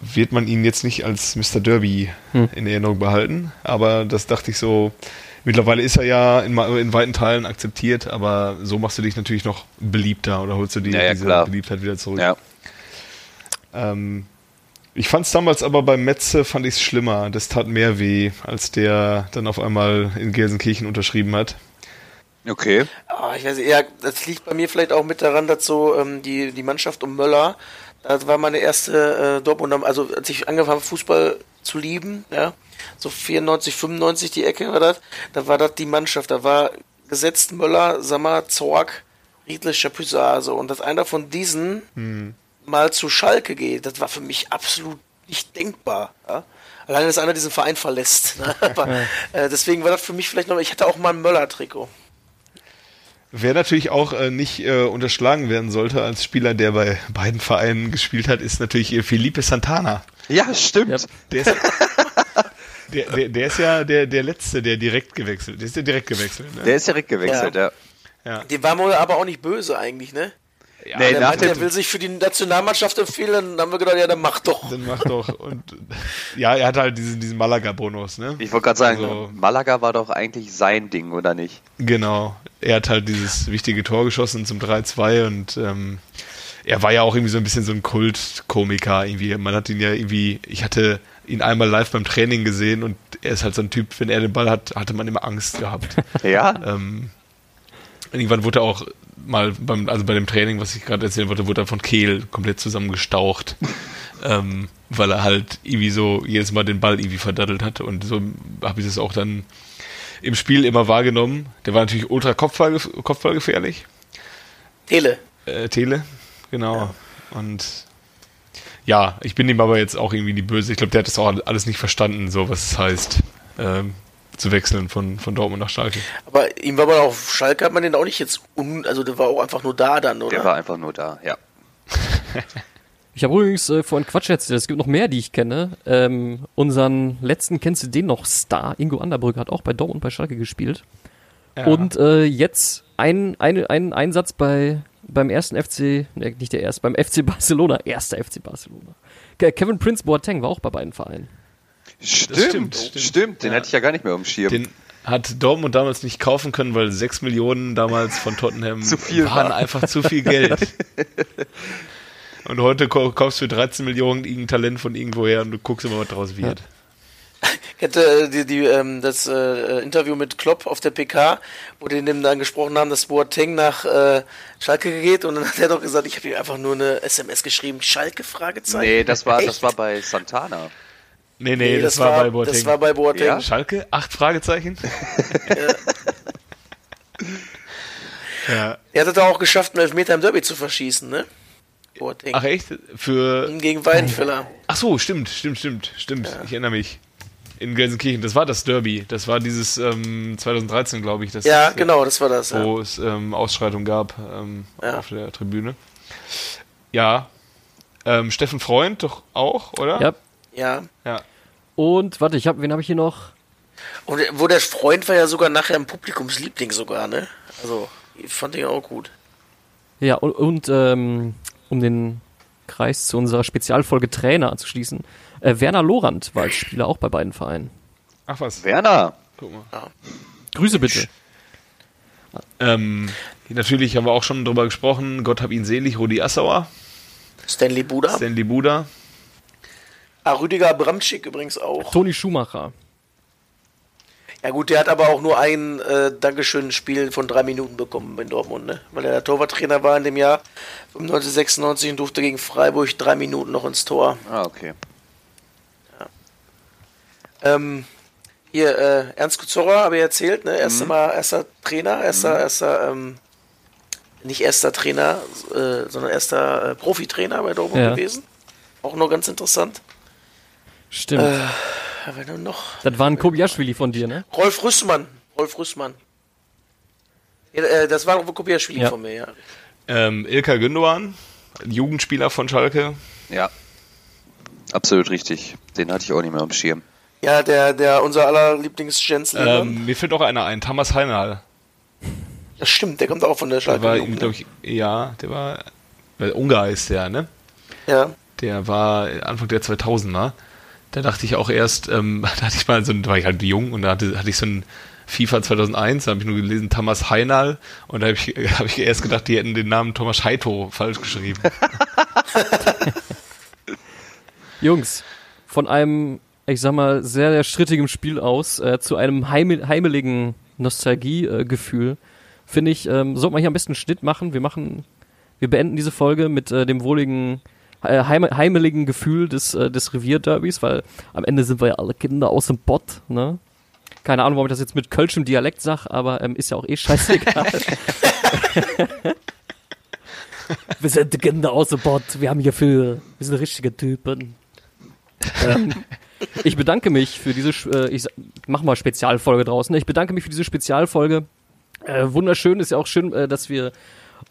S1: wird man ihn jetzt nicht als Mr. Derby in Erinnerung behalten. Aber das dachte ich so, Mittlerweile ist er ja in, in weiten Teilen akzeptiert, aber so machst du dich natürlich noch beliebter oder holst du die,
S3: Ja, ja,
S1: diese
S3: klar.
S1: Beliebtheit wieder zurück.
S3: Ja.
S1: Ähm, ich fand es damals aber beim Metze fand ich es schlimmer. Das tat mehr weh, als der dann auf einmal in Gelsenkirchen unterschrieben hat.
S3: Okay.
S2: Ah, ich weiß nicht, ja, das liegt bei mir vielleicht auch mit daran, dass so ähm, die, die Mannschaft um Möller, das war meine erste äh, Dortmund, also als ich angefangen habe, Fußball zu lieben, ja, so 94, 95 die Ecke war das, da war das die Mannschaft, da war gesetzt Möller, Sammer, Zorg, Riedle, Chapuisat, so, und dass einer von diesen mal zu Schalke geht, das war für mich absolut nicht denkbar, ja. Alleine, dass einer diesen Verein verlässt. Ne? [LAUGHS] Aber, äh, deswegen war das für mich vielleicht noch, ich hatte auch mal ein Möller-Trikot.
S1: Wer natürlich auch äh, nicht äh, unterschlagen werden sollte als Spieler, der bei beiden Vereinen gespielt hat, ist natürlich äh, Felipe Santana.
S3: Ja, stimmt.
S4: Ja.
S1: Der ist, [LAUGHS] der, der, der ist ja der, der Letzte, der direkt gewechselt. Der ist ja direkt gewechselt. Ne?
S3: Der ist direkt gewechselt, ja.
S1: ja.
S2: Die war wohl aber auch nicht böse eigentlich, ne?
S1: Ja,
S3: Nee,
S2: Der
S3: nach
S2: meinte,
S3: dem-
S2: der will sich für die Nationalmannschaft empfehlen, dann haben wir gedacht, ja, dann mach doch.
S1: Dann mach doch. Und ja, er hat halt diesen, diesen Malaga-Bonus, ne?
S3: Ich wollte gerade sagen,
S1: Also-
S3: Malaga war doch eigentlich sein Ding, oder nicht?
S1: Genau. Er hat halt dieses wichtige Tor geschossen zum 3-2 und ähm, er war ja auch irgendwie so ein bisschen so ein Kultkomiker irgendwie. Man hat ihn ja irgendwie, ich hatte ihn einmal live beim Training gesehen und er ist halt so ein Typ, wenn er den Ball hat, hatte man immer Angst gehabt.
S3: Ja?
S1: ähm, irgendwann wurde er auch mal beim, also bei dem Training, was ich gerade erzählen wollte, wurde er von Kehl komplett zusammengestaucht. [LAUGHS] ähm, weil er halt irgendwie so jedes Mal den Ball irgendwie verdattelt hat und so habe ich das auch dann im Spiel immer wahrgenommen. Der war natürlich ultra Kopfball, kopfballgefährlich.
S2: Tele.
S1: Äh, Tele, genau. Und ja, ich bin ihm aber jetzt auch irgendwie die Böse. Ich glaube, der hat das auch alles nicht verstanden, so was es heißt, ähm, zu wechseln von, von Dortmund nach Schalke.
S2: Aber ihm war aber auf Schalke hat man den auch nicht jetzt un, also der war auch einfach nur da dann, oder?
S3: Der war einfach nur da, ja. [LAUGHS]
S4: Ich habe übrigens äh, vorhin Quatsch erzählt, es gibt noch mehr, die ich kenne. Ähm, unseren letzten, kennst du den noch, Star, Ingo Anderbrück, hat auch bei Dortmund bei Schalke gespielt.
S1: Ja.
S4: Und äh, jetzt ein, ein, ein Einsatz bei, beim ersten FC, ne, nicht der erste, beim FC Barcelona, erster FC Barcelona. Ke- Kevin Prince Boateng war auch bei beiden Vereinen.
S3: Stimmt,
S1: stimmt,
S3: stimmt. Den
S1: Ja.
S3: hatte ich ja gar nicht mehr Schirm.
S1: Den hat Dortmund damals nicht kaufen können, weil 6 Millionen damals von Tottenham [LAUGHS]
S3: Zu viel
S1: waren
S3: war.
S1: einfach zu viel Geld. [LAUGHS] und heute kaufst du für 13 Millionen irgendein Talent von irgendwoher und du guckst immer, was draus wird. [LAUGHS]
S2: Ich hatte die, die, ähm, das äh, Interview mit Klopp auf der PK, wo die dem dann gesprochen haben, dass Boateng nach äh, Schalke geht und dann hat er doch gesagt, ich habe ihm einfach nur eine SMS geschrieben, Schalke Fragezeichen.
S3: nee, das war, das
S2: Echt?
S3: war bei Santana.
S1: Nee, nee, das, war, bei Boateng.
S2: Das war bei Boateng.
S3: Ja?
S1: Schalke? Acht Fragezeichen? [LAUGHS] ja.
S2: Er hat es auch geschafft, einen Elfmeter im Derby zu verschießen, ne? Boateng.
S1: Ach echt? Für.
S2: Gegen Weidenfeller.
S1: Ach so, stimmt, stimmt, stimmt, stimmt. Ich erinnere mich. In Gelsenkirchen, das war das Derby. Das war dieses ähm, 2013, glaube ich. Das,
S2: Ja,
S1: äh,
S2: genau, das war das. Ja.
S1: wo es ähm, Ausschreitung gab ähm,
S2: Ja.
S1: auf der Tribüne. Ja. Ähm, Steffen Freund doch auch, oder?
S4: Ja.
S2: ja.
S1: Ja.
S4: Und warte, ich hab, wen habe ich hier noch?
S2: Und der- wo der Freund war ja sogar nachher ein Publikumsliebling sogar, ne? Also, ich fand den auch gut.
S4: Ja, und, und ähm, um den Kreis zu unserer Spezialfolge Trainer anzuschließen, äh, Werner Lorand war als Spieler auch bei beiden Vereinen.
S1: Ach was.
S3: Werner.
S1: Guck mal.
S4: Grüße bitte.
S1: Ähm, natürlich haben wir auch schon drüber gesprochen. Gott hab ihn selig, Rudi Assauer,
S2: Stanley Buda.
S1: Stanley Buda.
S2: Ah, Rüdiger Bramschick übrigens auch.
S4: Toni Schumacher.
S2: Ja gut, der hat aber auch nur ein äh, Dankeschön-Spiel von drei Minuten bekommen in Dortmund, ne? Weil er der Torwarttrainer war in dem Jahr 95, 96 und durfte gegen Freiburg drei Minuten noch ins Tor.
S3: Ah, okay.
S2: Ähm, hier, äh, Ernst Kuzorra, habe ich erzählt, ne? Erster Mal, erster Trainer, erster, erster, ähm, nicht erster Trainer, äh, sondern erster äh, Profitrainer bei Dortmund
S4: Ja.
S2: gewesen. Auch noch ganz interessant.
S4: Stimmt.
S2: Äh, wer denn noch?
S4: Das war ein Kobiaschwili von dir, ne?
S2: Rolf Rüssmann. Rolf Rüssmann. Ja, äh, das war Kopiaschwili
S4: Ja.
S2: von mir, ja.
S1: Ähm, Ilka Gündogan, Jugendspieler von Schalke.
S3: Ja. Absolut richtig. Den hatte ich auch nicht mehr auf dem Schirm.
S2: Ja, der, der, unser aller Lieblings-Jens Lehmann.
S1: Ähm, mir fällt auch einer ein, Thomas Heinal.
S2: Das stimmt, der kommt auch von der
S1: Der
S2: Schalke.
S1: war,
S2: Jugend,
S1: glaube ich, ja, der war, weil Ungar ist der, ne?
S2: Ja.
S1: Der war Anfang der 2000er. Da dachte ich auch erst, ähm, [LAUGHS] da hatte ich mal so ein, da war ich halt jung und da hatte, hatte ich so ein FIFA 2001, da habe ich nur gelesen Thomas Heinal und da habe ich, [LAUGHS] hab ich erst gedacht, die hätten den Namen Thomas Heito falsch geschrieben. [LAUGHS]
S4: Jungs, von einem, ich sag mal, sehr, sehr strittigen Spiel aus äh, zu einem heim heimeligen Nostalgiegefühl, finde ich, ähm, sollte man hier am besten einen Schnitt machen. Wir machen, wir beenden diese Folge mit äh, dem wohligen, äh, heim heimeligen Gefühl des, äh, des Revierderbys, weil am Ende sind wir ja alle Kinder aus dem Bott, ne? Keine Ahnung, warum ich das jetzt mit kölschem Dialekt sag, aber ähm, ist ja auch eh scheißegal. [LAUGHS] wir sind die Kinder aus dem Bott, wir haben hier für, wir sind richtige Typen. ähm, ich bedanke mich für diese, äh, ich mach mal Spezialfolge draußen. Ich bedanke mich für diese Spezialfolge. Äh, wunderschön ist ja auch schön, äh, dass wir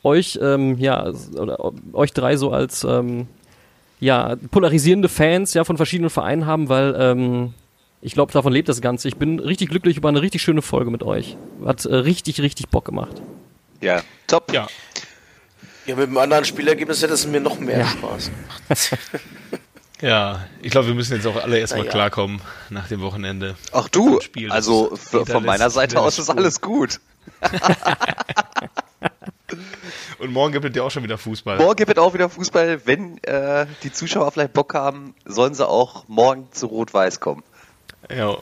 S4: euch, ähm, ja, oder euch drei so als, ähm, ja, polarisierende Fans ja von verschiedenen Vereinen haben, weil ähm, ich glaube, davon lebt das Ganze. Ich bin richtig glücklich über eine richtig schöne Folge mit euch. Hat äh, richtig, richtig Bock gemacht.
S3: Ja, top.
S1: Ja.
S2: Ja, mit einem anderen Spielergebnis hätte es mir noch mehr
S4: Ja.
S2: Spaß gemacht. [LAUGHS]
S1: Ja, ich glaube, wir müssen jetzt auch alle erstmal
S2: ja.
S1: klarkommen nach dem Wochenende.
S3: Ach du,
S1: Spiel,
S3: also von meiner Seite aus ist alles gut. [LAUGHS]
S1: Und morgen gibt es ja auch schon wieder Fußball.
S3: Morgen gibt es auch wieder Fußball. Wenn äh, die Zuschauer vielleicht Bock haben, sollen sie auch morgen zu Rot-Weiß kommen.
S1: Ja.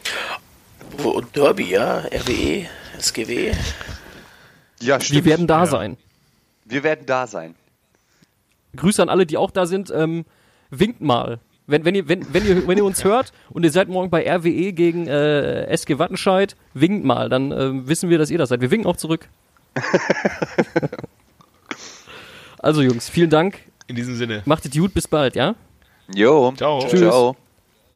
S2: Und Derby, ja, RWE, SGW.
S3: Ja,
S4: Wir werden da
S1: Ja.
S4: sein.
S3: Wir werden da sein.
S4: Grüße an alle, die auch da sind. Ähm, winkt mal. Wenn, wenn, ihr, wenn, wenn, ihr, wenn ihr uns [LAUGHS] hört und ihr seid morgen bei RWE gegen äh, SG Wattenscheid, winkt mal. Dann ähm, wissen wir, dass ihr das seid. Wir winken auch zurück. Also Jungs, vielen Dank.
S1: In diesem Sinne.
S4: Macht es gut, bis bald, ja?
S3: Jo,
S1: Ciao.
S3: ciao.
S4: Tschüss.
S3: ciao.